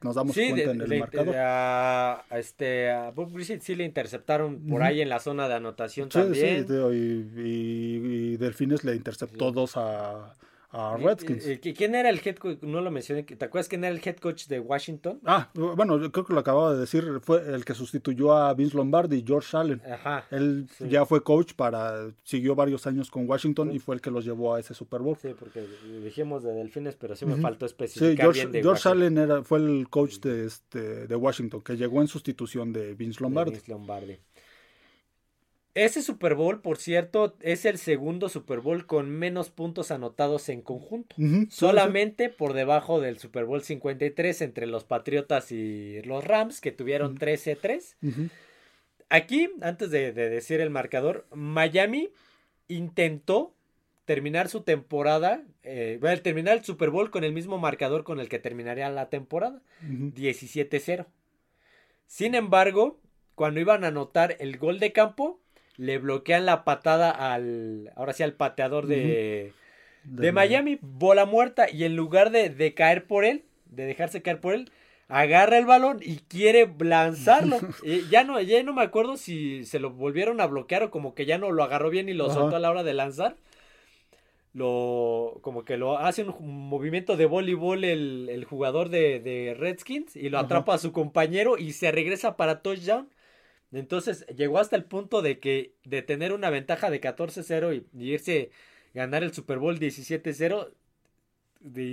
Nos damos cuenta en el marcador. a, este, a Bob Griffith sí le interceptaron por ahí en la zona de anotación también. Sí, y, y, Delfines le interceptó dos a a Redskins. ¿Quién era el head coach? No lo mencioné. ¿Te acuerdas quién era el head coach de Washington? Ah, bueno, creo que lo acababa de decir. Fue el que sustituyó a Vince Lombardi, George Allen. Ajá. Él ya fue coach para. Siguió varios años con Washington y fue el que los llevó a ese Super Bowl. Sí, porque dijimos de Delfines, pero sí me faltó especificar. Sí, George, George Allen era, fue el coach de, este, de Washington, que llegó en sustitución de Vince Lombardi. Vince Lombardi. Ese Super Bowl, por cierto, es el segundo Super Bowl con menos puntos anotados en conjunto. Solamente por debajo del Super Bowl 53 entre los Patriotas y los Rams, que tuvieron 13-3. Aquí, antes de, decir el marcador, Miami intentó terminar su temporada, eh, bueno, terminar el Super Bowl con el mismo marcador con el que terminaría la temporada, 17-0. Sin embargo, cuando iban a anotar el gol de campo, le bloquean la patada al, ahora sí, al pateador de, de, Miami, bola muerta, y en lugar de, de caer por él, de dejarse caer por él, agarra el balón y quiere lanzarlo. <laughs> ya no, ya no me acuerdo si se lo volvieron a bloquear o como que ya no lo agarró bien y lo soltó a la hora de lanzar. Lo, como que lo hace un movimiento de voleibol el, el jugador de, Redskins y lo atrapa a su compañero y se regresa para touchdown. Entonces llegó hasta el punto de que de tener una ventaja de 14-0 y, y, irse ganar el Super Bowl 17-0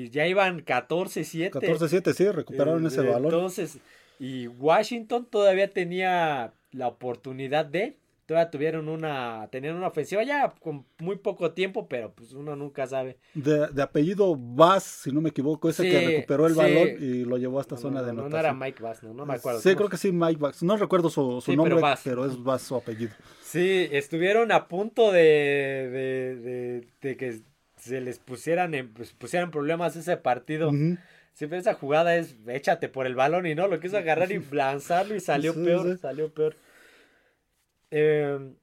ya iban 14-7. 14-7, sí, recuperaron ese valor. Entonces, y Washington todavía tenía la oportunidad de, todavía tuvieron una, tenían una ofensiva ya con muy poco tiempo, pero pues uno nunca sabe. De, apellido Bass, si no me equivoco, ese que recuperó el balón y lo llevó a esta zona de anotación. No, era Mike Bass, no, no me acuerdo. Sí, creo que sí, Mike Bass. No recuerdo su, nombre, pero, es Bass su apellido. Sí, estuvieron a punto de, de, de que se les pusieran, en, pues, pusieran problemas ese partido. Siempre esa jugada es échate por el balón y no, lo quiso agarrar y lanzarlo y salió peor, salió peor. Em,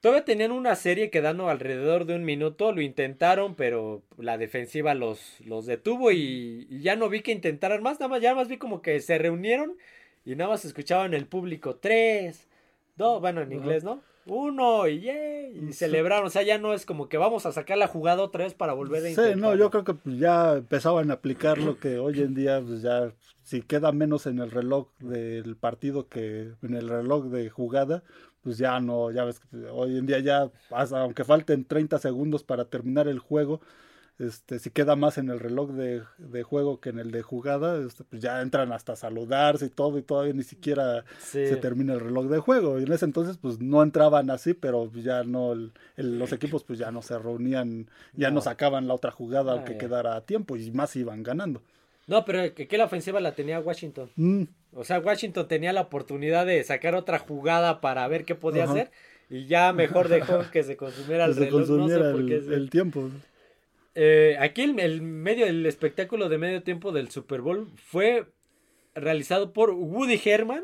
todavía tenían una serie quedando alrededor de un minuto, lo intentaron, pero la defensiva los, los detuvo y, ya no vi que intentaran más, nada más, ya más vi como que se reunieron y nada más escuchaban el público, tres, dos, bueno, en inglés, ¿no? Uno y, y celebraron. O sea, ya no es como que vamos a sacar la jugada otra vez para volver a intentar. Sí, no, yo creo que ya empezaban a aplicar lo que hoy en día, pues ya, si queda menos en el reloj del partido que en el reloj de jugada, pues ya no, ya ves que hoy en día ya, aunque falten 30 segundos para terminar el juego, este, si queda más en el reloj de, juego que en el de jugada, este, pues ya entran hasta saludarse y todo, y todavía ni siquiera se termina el reloj de juego. Y en ese entonces, pues no entraban así, pero ya no, los equipos pues ya no se reunían, ya no, sacaban la otra jugada aunque ah, quedara a tiempo, y más iban ganando. No, pero que, la ofensiva la tenía Washington. Mm. O sea, Washington tenía la oportunidad de sacar otra jugada para ver qué podía hacer. Y ya mejor dejó <laughs> que se consumiera el reloj. no sé por qué el tiempo. Eh, aquí el, medio, el espectáculo de medio tiempo del Super Bowl fue realizado por Woody Herman,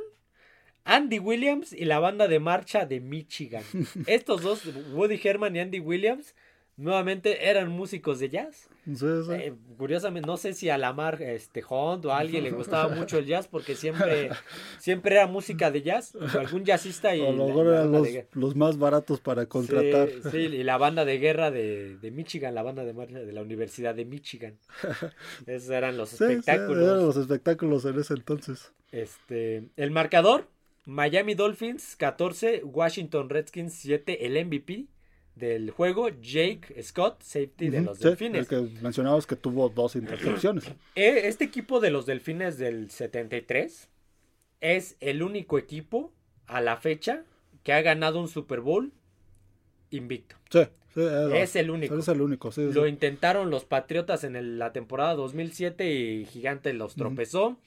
Andy Williams y la banda de marcha de Michigan. <laughs> Estos dos, Woody Herman y Andy Williams, nuevamente eran músicos de jazz. Eh, curiosamente, no sé si a Lamar este, Hunt o a alguien le gustaba <laughs> mucho el jazz porque siempre, siempre era música de jazz, algún jazzista y... eran los, más baratos para contratar. Sí, y la banda de guerra de, Michigan, la banda de de la Universidad de Michigan. <laughs> Esos eran los espectáculos. eran los espectáculos en ese entonces. Este, el marcador, Miami Dolphins 14, Washington Redskins 7, el MVP del juego, Jake Scott, safety de los Delfines. El que mencionabas que tuvo dos intercepciones. Eh, este equipo de los Delfines del 73 es el único equipo a la fecha que ha ganado un Super Bowl invicto. Sí, es el único. Es el único, Lo intentaron los Patriotas en la temporada 2007 y Gigante los tropezó.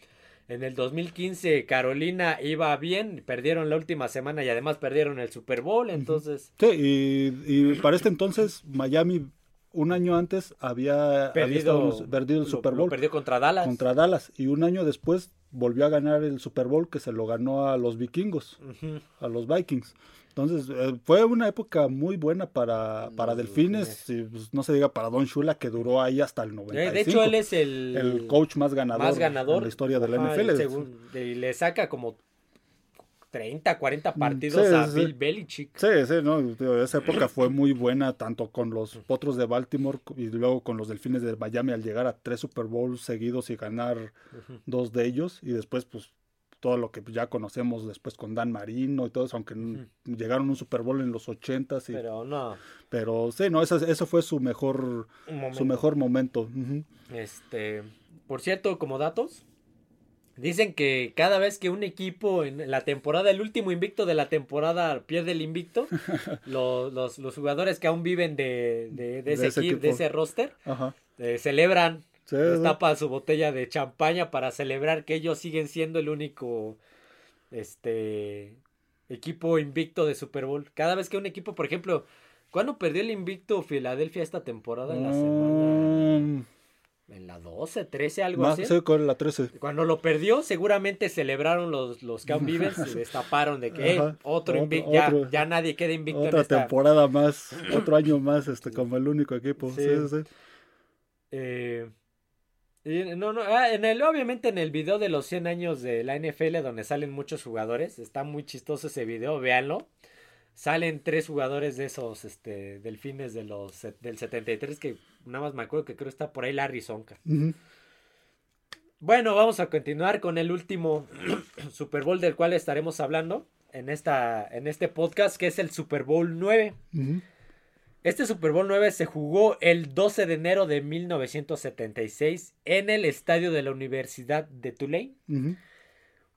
En el 2015 Carolina iba bien, perdieron la última semana y además perdieron el Super Bowl, entonces... Sí, y, para este entonces Miami un año antes había perdido, perdido el Super Bowl. perdió contra Dallas. Contra Dallas. Y un año después volvió a ganar el Super Bowl que se lo ganó a los vikingos, a los Vikings. Entonces, eh, fue una época muy buena para, para Delfines, pues, no se diga para Don Shula, que duró ahí hasta el 95. De hecho, él es el, el coach más ganador, más ganador en la historia de la NFL. y le saca como 30, 40 mm, partidos a Bill Belichick. Sí, sí, no, esa época fue muy buena, tanto con los Potros de Baltimore y luego con los Delfines de Miami al llegar a tres Super Bowls seguidos y ganar dos de ellos. Y después, pues, todo lo que ya conocemos después con Dan Marino y todo eso, aunque llegaron a un Super Bowl en los ochentas. pero no. Pero sí, no, eso, eso fue su mejor, su mejor momento. Este, por cierto, como datos, dicen que cada vez que un equipo en la temporada, el último invicto de la temporada pierde el invicto, <laughs> los, los, jugadores que aún viven de, de, ese, equipo, de ese roster, eh, celebran tapa su botella de champaña para celebrar que ellos siguen siendo el único este equipo invicto de Super Bowl. Cada vez que un equipo, por ejemplo, ¿Cuándo perdió el invicto Filadelfia esta temporada? En la semana. En la 12, 13, algo más, así. sí, con la 13. Cuando lo perdió, seguramente celebraron los, los Cam Beavers y <laughs> destaparon de que "Eh, Ajá. otro Otro- invicto, ya, ya nadie queda invicto en Otra esta. temporada más, otro año más, este, como el único equipo. Sí. Sí, sí, sí. Eh, no, no, ah, en el, obviamente en el video de los 100 años de la NFL donde salen muchos jugadores, está muy chistoso ese video, véanlo. Salen tres jugadores de esos este, delfines de los, del 73 que nada más me acuerdo que creo está por ahí Larry Zonka. Ujú. Bueno, vamos a continuar con el último <clears throat> Super Bowl del cual estaremos hablando en, esta, en este podcast, que es el Super Bowl 9. Ujú. Este Super Bowl 9 se jugó el 12 de enero de 1976 en el estadio de la Universidad de Tulane.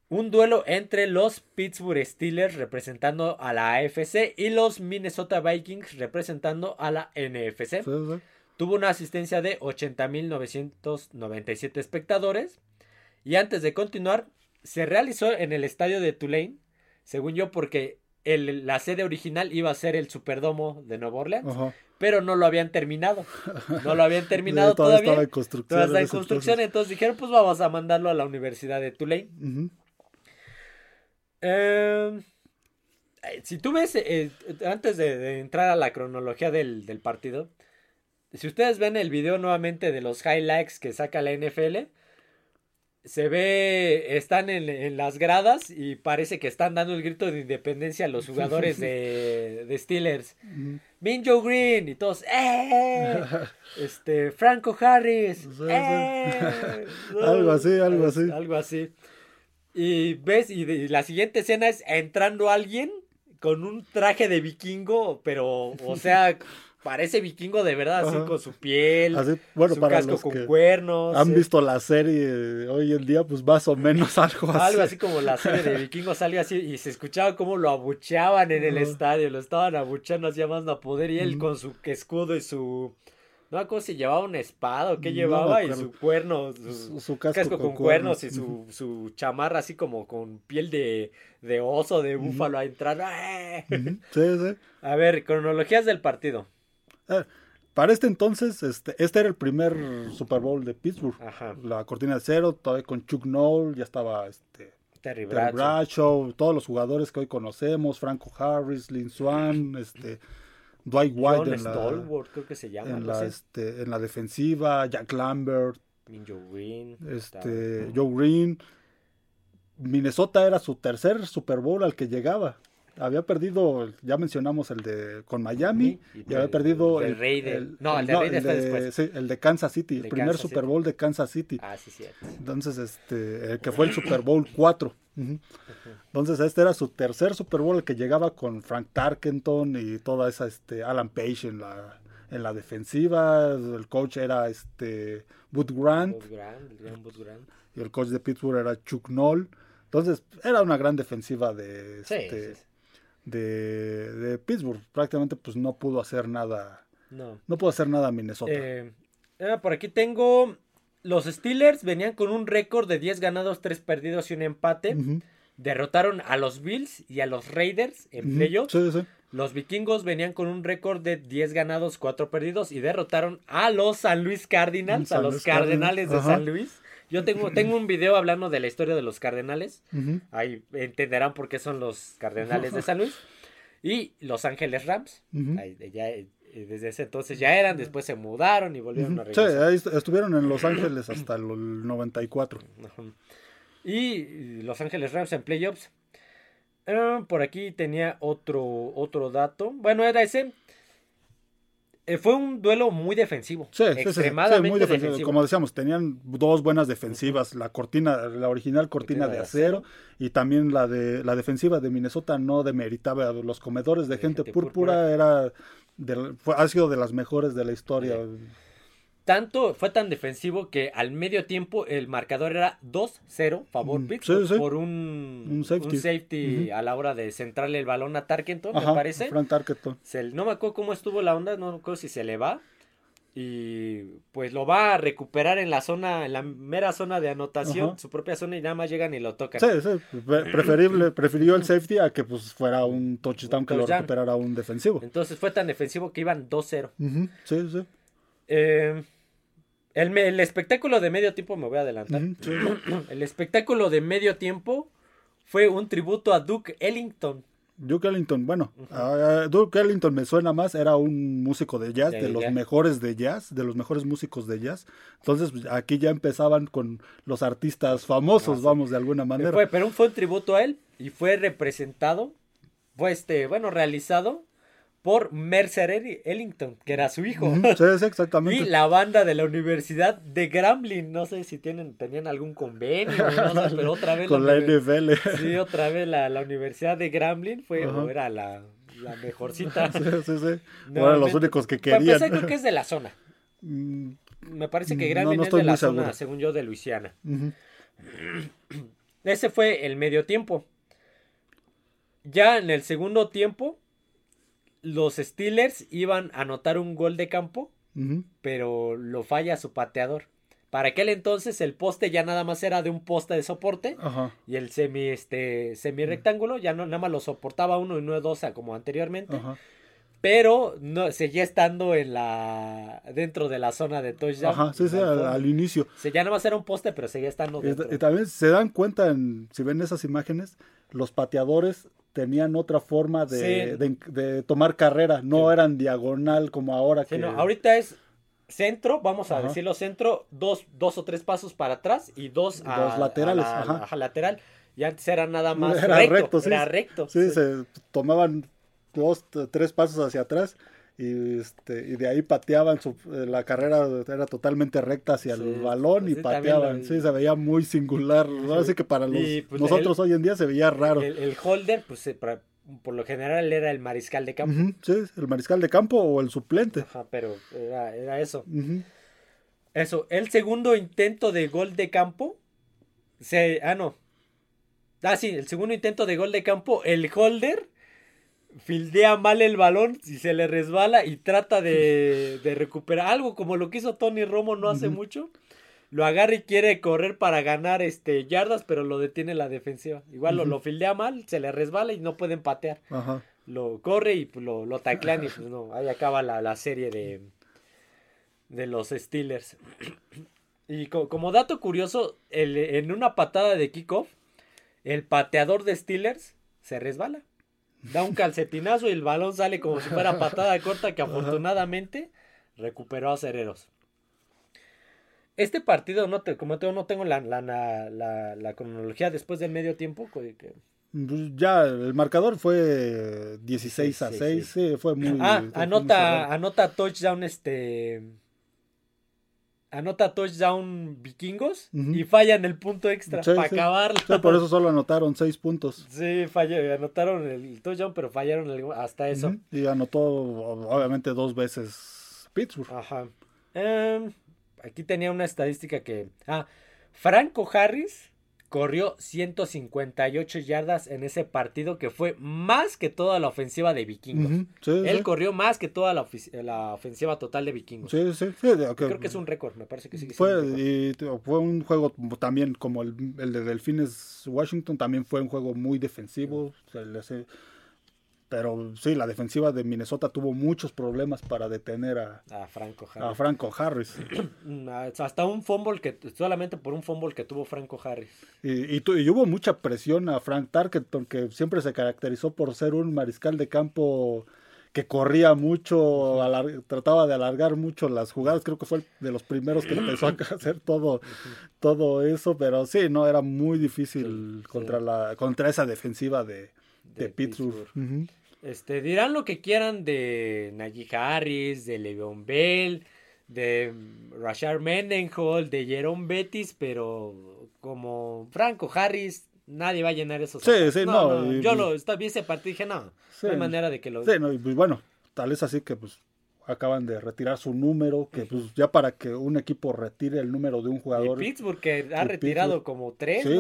Un duelo entre los Pittsburgh Steelers representando a la AFC y los Minnesota Vikings representando a la NFC. Sí, sí. Tuvo una asistencia de 80.997 espectadores. Y antes de continuar, se realizó en el estadio de Tulane, según yo, porque el- la sede original iba a ser el Superdomo de Nueva Orleans, Ajá. pero no lo habían terminado. No lo habían <laughs> terminado todavía estaba en construcción. Todavía está en construcción, entonces. entonces dijeron, pues vamos a mandarlo a la Universidad de Tulane. Ujú. Eh, eh, si tú ves, eh, antes de, de entrar a la cronología del, del partido, si ustedes ven el video nuevamente de los highlights que saca la NFL, se ve, están en, en las gradas y parece que están dando el grito de independencia a los jugadores <laughs> de, de Steelers. Ujú. Min Joe Green y todos, ¡eh! <laughs> Este, Franco Harris. ¡eh! <laughs> Algo así, algo así. Algo así. Y ves, y, de- y la siguiente escena es entrando alguien con un traje de vikingo, pero, o sea, parece vikingo de verdad, así con su piel, Así, bueno, su para casco los con que cuernos. han eh, visto la serie hoy en día, pues más o menos <laughs> algo así. Algo así como la serie de vikingos, algo así, y se escuchaba como lo abucheaban en el estadio, lo estaban abucheando así más no a poder, y él con su escudo y su... No me acuerdo si llevaba una espada o qué No llevaba, y su cuerno, su, Su, su casco, casco, con, cuernos, y su, su chamarra así como con piel de, de oso, de búfalo a entrar. ¡eh! Sí, sí. A ver, cronologías del partido. Eh, Para este entonces, este, este era el primer Super Bowl de Pittsburgh. Ajá. La cortina de cero, todavía con Chuck Noll, ya estaba este, Terry Terry Bradshaw. Bradshaw, todos los jugadores que hoy conocemos, Franco Harris, Lynn Swan, este, Dwight White John en la, creo que se llama. en, la, este, en la defensiva, Jack Lambert, Minjo Green. este, Joe Green. Minnesota era su tercer Super Bowl al que llegaba. Había perdido, ya mencionamos el de con Miami, Y y, había el- perdido el de Raider. No, el de después. sí, el de Kansas City, el primer Kansas Super City. Bowl de Kansas City. Ah, sí, cierto. Entonces, este, el que fue el Super Bowl 4. Ujú. Entonces, este era su tercer Super Bowl el que llegaba con Frank Tarkenton y toda esa, este, Alan Page en la, en la defensiva. El coach era este, Bud Grant Grant, el gran Bud Grant. y el coach de Pittsburgh era Chuck Noll. Entonces, era una gran defensiva de, este, sí. De, de Pittsburgh. Prácticamente, pues no pudo hacer nada. No. No pudo hacer nada Minnesota. Eh, por aquí tengo. Los Steelers venían con un récord de 10 ganados, 3 perdidos y un empate. Derrotaron a los Bills y a los Raiders en playoffs. Sí, sí. Los vikingos venían con un récord de 10 ganados, 4 perdidos y derrotaron a los San Luis Cardinals, San a los Luis Cardenales de ajá. San Luis. Yo tengo, <laughs> tengo un video hablando de la historia de los Cardenales. Ahí entenderán por qué son los Cardenales de San Luis. <laughs> Y Los Ángeles Rams. Ahí, ya, eh, desde ese entonces ya eran, después se mudaron y volvieron a Sí, regresar. ahí est- estuvieron en Los Ángeles hasta el 94. Ajá. Y y Los Ángeles Rams en playoffs. Ah, por aquí tenía otro, otro dato. Bueno, era ese. Eh, fue un duelo muy defensivo. Sí, sí, sí, sí, extremadamente muy defensivo. defensivo. Como decíamos, tenían dos buenas defensivas, la cortina, la original cortina, Cortina de de acero y también la de la defensiva de Minnesota no demeritaba los comedores de, De gente, gente púrpura, era de- fue- ha sido de las mejores de la historia. Tanto fue tan defensivo que al medio tiempo el marcador era 2-0 favor Mm, Pittsburgh sí, sí. por un, Un safety. un safety Ujú. a la hora de centrarle el balón a Tarkenton, Ajá, me parece. Frank Tarkenton. Se- no me acuerdo cómo estuvo la onda, no me acuerdo si se le va y pues lo va a recuperar en la zona, en la mera zona de anotación, Ajá. su propia zona y nada más llegan y lo tocan. Sí, sí, pre- <clears throat> preferible, prefirió el safety a que pues fuera un touchdown que lo recuperara un defensivo. Entonces fue tan defensivo que iban 2-0. Ujú, Sí, sí. Eh, el, el espectáculo de medio tiempo, me voy a adelantar. sí. <clears throat> El espectáculo de medio tiempo fue un tributo a Duke Ellington. Duke Ellington, bueno, Duke Ellington me suena más, era un músico de jazz, De de los jazz. mejores de jazz, de los mejores músicos de jazz. Entonces, pues, aquí ya empezaban con los artistas famosos, Ah, sí. vamos, de alguna manera. Fue, pero fue un tributo a él y fue representado, fue este, bueno, realizado por Mercer Ellington, que era su hijo. Sí, sí, <laughs> Y exactamente. la banda de la Universidad de Grambling, no sé si tienen, tenían algún convenio, no sé, <laughs> pero otra vez Con la NFL. Sí, otra vez la, la Universidad de Grambling fue, o era la, la mejorcita. <laughs> Sí, sí, sí. Eran los únicos que querían. empezar, creo que es de la zona. Mm, Me parece que No, Grambling no es estoy de la zona, según yo, de Luisiana. <clears throat> Ese fue el medio tiempo. Ya en el segundo tiempo, los Steelers iban a anotar un gol de campo, pero lo falla su pateador. Para aquel entonces el poste ya nada más era de un poste de soporte Ajá, y el semi este semi rectángulo ya no nada más lo soportaba uno y no dos como anteriormente, ajá. pero no seguía estando en la dentro de la zona de touchdown. Ajá, sí, sí, al inicio. O sea, ya nada más era un poste, pero seguía estando Y, dentro. y también se dan cuenta, en, si ven esas imágenes, los pateadores tenían otra forma de, Sí. de- de tomar carrera, no Sí. eran diagonal como ahora Sí, que... no, ahorita es centro, vamos a Ajá. decirlo centro, dos, dos o tres pasos para atrás y dos, a- Dos laterales, a la- ajá. lateral. Y antes era nada <laughs> más Era recto, recto, sí. era recto. Sí, se tomaban dos, tres pasos hacia atrás y, este, y de ahí pateaban, su, eh, la carrera era totalmente recta hacia Sí, el balón y pateaban. Sí, se veía muy singular. Ahora sí que para los, Y, pues, nosotros hoy en día se veía raro. El, el holder, pues eh, por lo general era el mariscal de campo. Sí, el mariscal de campo o el suplente. Ajá, pero era, era eso. Eso, el segundo intento de gol de campo. Se, ah, no. Ah, sí, el segundo intento de gol de campo. El holder fildea mal el balón y se le resbala y trata de, <laughs> de recuperar algo como lo que hizo Tony Romo no hace mucho. Lo agarra y quiere correr para ganar este yardas, pero lo detiene la defensiva. Igual lo, lo fildea mal, se le resbala y no pueden patear. Ajá. Lo corre y pues, lo, lo taclean y <laughs> pues no, ahí acaba la, la serie de, de los Steelers. Y co- como dato curioso, el- en una patada de kickoff, el pateador de Steelers se resbala. <laughs> Da un calcetinazo y el balón sale como si fuera patada corta que afortunadamente recuperó a Cereros. Este partido, no te, como te no tengo la, la, la, cronología después del medio tiempo. que- Pues Ya el marcador fue 16 a Sí, sí, 6, sí, fue muy. Ah, anota, anota touchdown este. Anota touchdown vikingos Ujú. y fallan el punto extra Sí, para sí. acabarlo. Sí, por eso solo anotaron 6 puntos. Sí, falló- anotaron el touchdown, pero fallaron el- hasta eso. Y anotó obviamente dos veces Pittsburgh. Ajá. Em, aquí tenía una estadística que. Ah, Franco Harris corrió 158 yardas en ese partido, que fue más que toda la ofensiva de vikingos. Sí, Él sí. corrió más que toda la, la ofensiva total de vikingos. Sí, sí, sí, de- Creo que es un récord, me parece que sí. que Fue, y fue un juego también como el, el de Delfines Washington, también fue un juego muy defensivo. se le hace- pero sí, la defensiva de Minnesota tuvo muchos problemas para detener a, A Franco a Harris. Franco Harris. <clears throat> Mm, Hasta un fumble que solamente por un fumble que tuvo Franco Harris. Y, y tu- y hubo mucha presión a Frank Tarkenton, que siempre se caracterizó por ser un mariscal de campo que corría mucho, alar- trataba de alargar mucho las jugadas. Creo que fue el de los primeros que empezó a <clears throat> hacer todo, todo eso, pero sí, no era muy difícil Sí, contra sí. la contra esa defensiva de, de, De Pittsburgh. Este, dirán lo que quieran de Najee Harris, de Le'Veon Bell, de Rashard Mendenhall, de Jerome Bettis, pero como Franco Harris, nadie va a llenar esos. Sí, zapatos. sí, no, y- yo lo estaba vi ese partido y dije, no, Sí. no hay manera de que lo. Sí, no, y pues bueno, tal es así que pues acaban de retirar su número, que pues ya para que un equipo retire el número de un jugador. Y Pittsburgh que ha retirado como tres. Sí,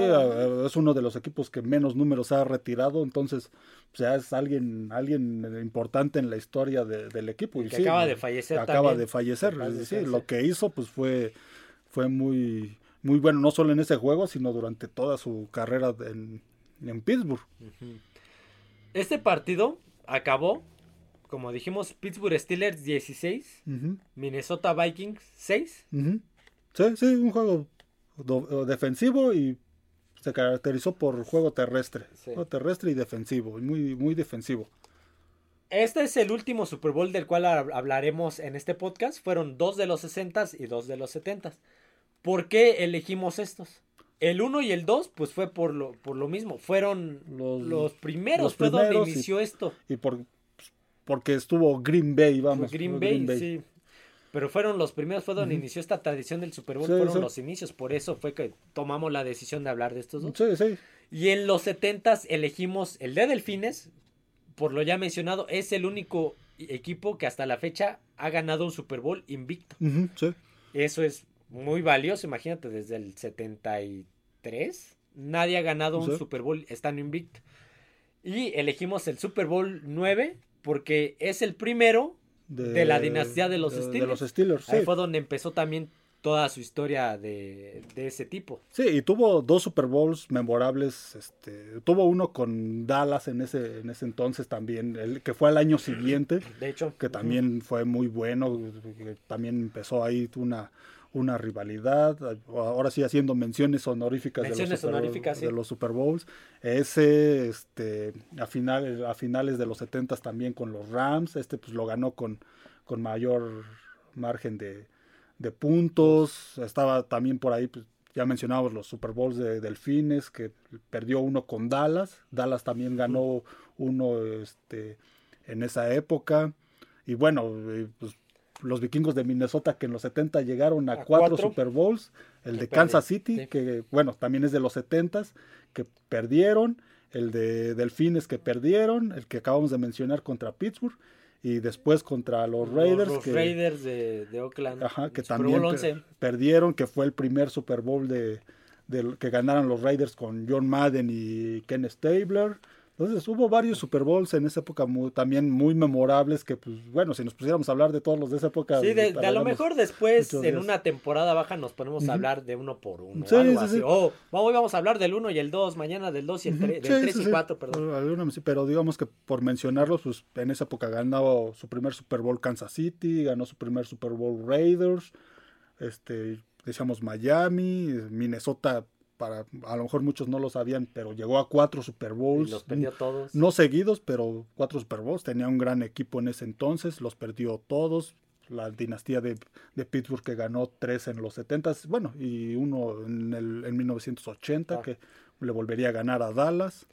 es uno de los equipos que menos números ha retirado, entonces pues, ya es alguien alguien importante en la historia del equipo. Y que acaba de fallecer. acaba de fallecer. Sí, lo que hizo pues fue, fue muy, muy bueno, no solo en ese juego, sino durante toda su carrera en, en Pittsburgh. Este partido acabó como dijimos, Pittsburgh Steelers 16, Minnesota Vikings 6. Sí, sí, un juego defensivo y se caracterizó por juego terrestre. Juego terrestre y defensivo, muy, muy defensivo. Este es el último Super Bowl del cual hablaremos en este podcast. Fueron dos de los 60 y dos de los 70 ¿Por qué elegimos estos? El 1 y el 2, pues fue por lo, por lo mismo. Fueron los, primeros, fue donde inició esto. Y por, porque estuvo Green Bay, vamos. Green, Bay, sí. Pero fueron los primeros, fue donde inició esta tradición del Super Bowl, fueron los inicios, por eso fue que tomamos la decisión de hablar de estos dos. Sí, sí. Y en los setentas elegimos el de Delfines, por lo ya mencionado, es el único equipo que hasta la fecha ha ganado un Super Bowl invicto. sí. Eso es muy valioso, imagínate, desde el 73 nadie ha ganado un Super Bowl estando invicto. Y elegimos el Super Bowl 9 porque es el primero de, la dinastía de los Steelers. De los Steelers, Ahí fue donde empezó también toda su historia de, ese tipo. Sí, y tuvo dos Super Bowls memorables. Este, tuvo uno con Dallas en ese, en ese entonces también, el, que fue al año siguiente. De hecho. Que también fue muy bueno. también empezó ahí una, una rivalidad, ahora sí haciendo menciones honoríficas, de, los super, de los Super Bowls. Ese, este, a, final, a finales de los 70 también con los Rams, este pues lo ganó con, con mayor margen de, de puntos. Estaba también por ahí, pues, ya mencionábamos los Super Bowls de Delfines, que perdió uno con Dallas. Dallas también ganó uno este, en esa época. Y bueno, eh, pues los vikingos de Minnesota que en los 70 llegaron a, cuatro, Super Bowls, el de Kansas City, que bueno, también es de los 70 que perdieron, el de Delfines que perdieron, el que acabamos de mencionar contra Pittsburgh y después contra los Raiders. Los, Raiders de, Oakland. que también perdieron, que fue el primer Super Bowl de, de, que ganaron los Raiders con John Madden y Ken Stabler. Entonces hubo varios Super Bowls en esa época también muy memorables que, pues bueno, si nos pusiéramos a hablar de todos los de esa época. Sí, de, a lo mejor después en una temporada baja nos ponemos a hablar de uno por uno. Sí, algo así. O hoy vamos a hablar del uno y el dos, mañana del dos y el tres, del tres y cuatro, perdón. pero digamos que por mencionarlos, pues en esa época ganó su primer Super Bowl Kansas City, ganó su primer Super Bowl Raiders, este, decíamos Miami, Minnesota para a lo mejor muchos no lo sabían, pero llegó a cuatro Super Bowls. los perdió todos. No seguidos, pero cuatro Super Bowls. Tenía un gran equipo en ese entonces, los perdió todos. La dinastía de, Pittsburgh que ganó tres en los 70, bueno, y uno en, el, en 1980 ah. que le volvería a ganar a Dallas.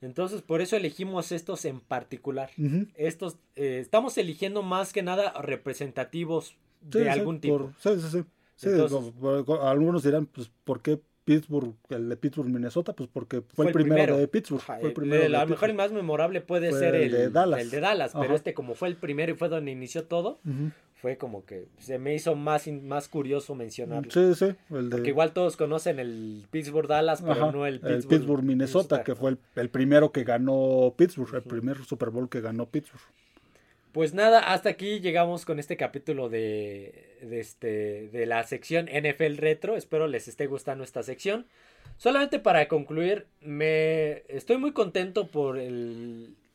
Entonces, por eso elegimos estos en particular. Estos, eh, estamos eligiendo más que nada representativos de algún tipo. sí, sí, sí. algunos dirán, pues, ¿por qué Pittsburgh, el de Pittsburgh, Minnesota, pues porque fue, el, primero, de Pittsburgh. fue el primero a lo mejor el más memorable puede ser el, de Dallas, el de Dallas pero este como fue el primero y fue donde inició todo, fue como que se me hizo más, más curioso mencionarlo. Sí, sí. El de... Porque igual todos conocen el Pittsburgh Dallas, pero no el Pittsburgh, el Pittsburgh Minnesota, que fue el, primero que ganó Pittsburgh, el primer Super Bowl que ganó Pittsburgh. Pues nada, hasta aquí llegamos con este capítulo de, este, de la sección NFL Retro. Espero les esté gustando esta sección. Solamente para concluir, me estoy muy contento por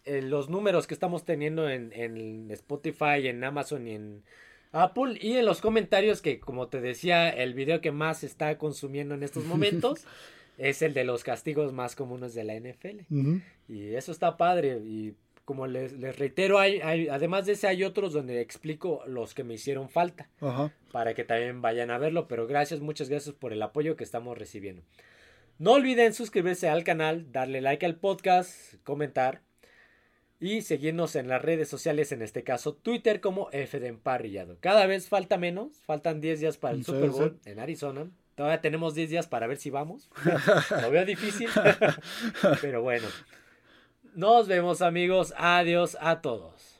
los números que estamos teniendo en, en, Spotify, en Amazon y en Apple. Y en los comentarios que, como te decía, el video que más está consumiendo en estos momentos <laughs> es el de los castigos más comunes de la NFL. Y eso está padre. Y como les, reitero, hay, además de ese hay otros donde explico los que me hicieron falta. Para que también vayan a verlo. Pero gracias, muchas gracias por el apoyo que estamos recibiendo. No olviden suscribirse al canal, darle like al podcast, comentar y seguirnos en las redes sociales, en este caso Twitter como F de Emparrillado. Cada vez falta menos, faltan 10 días para el Super Bowl en Arizona. Todavía tenemos 10 días para ver si vamos. <laughs> Lo veo difícil, <laughs> pero bueno. Nos vemos amigos. Adiós a todos.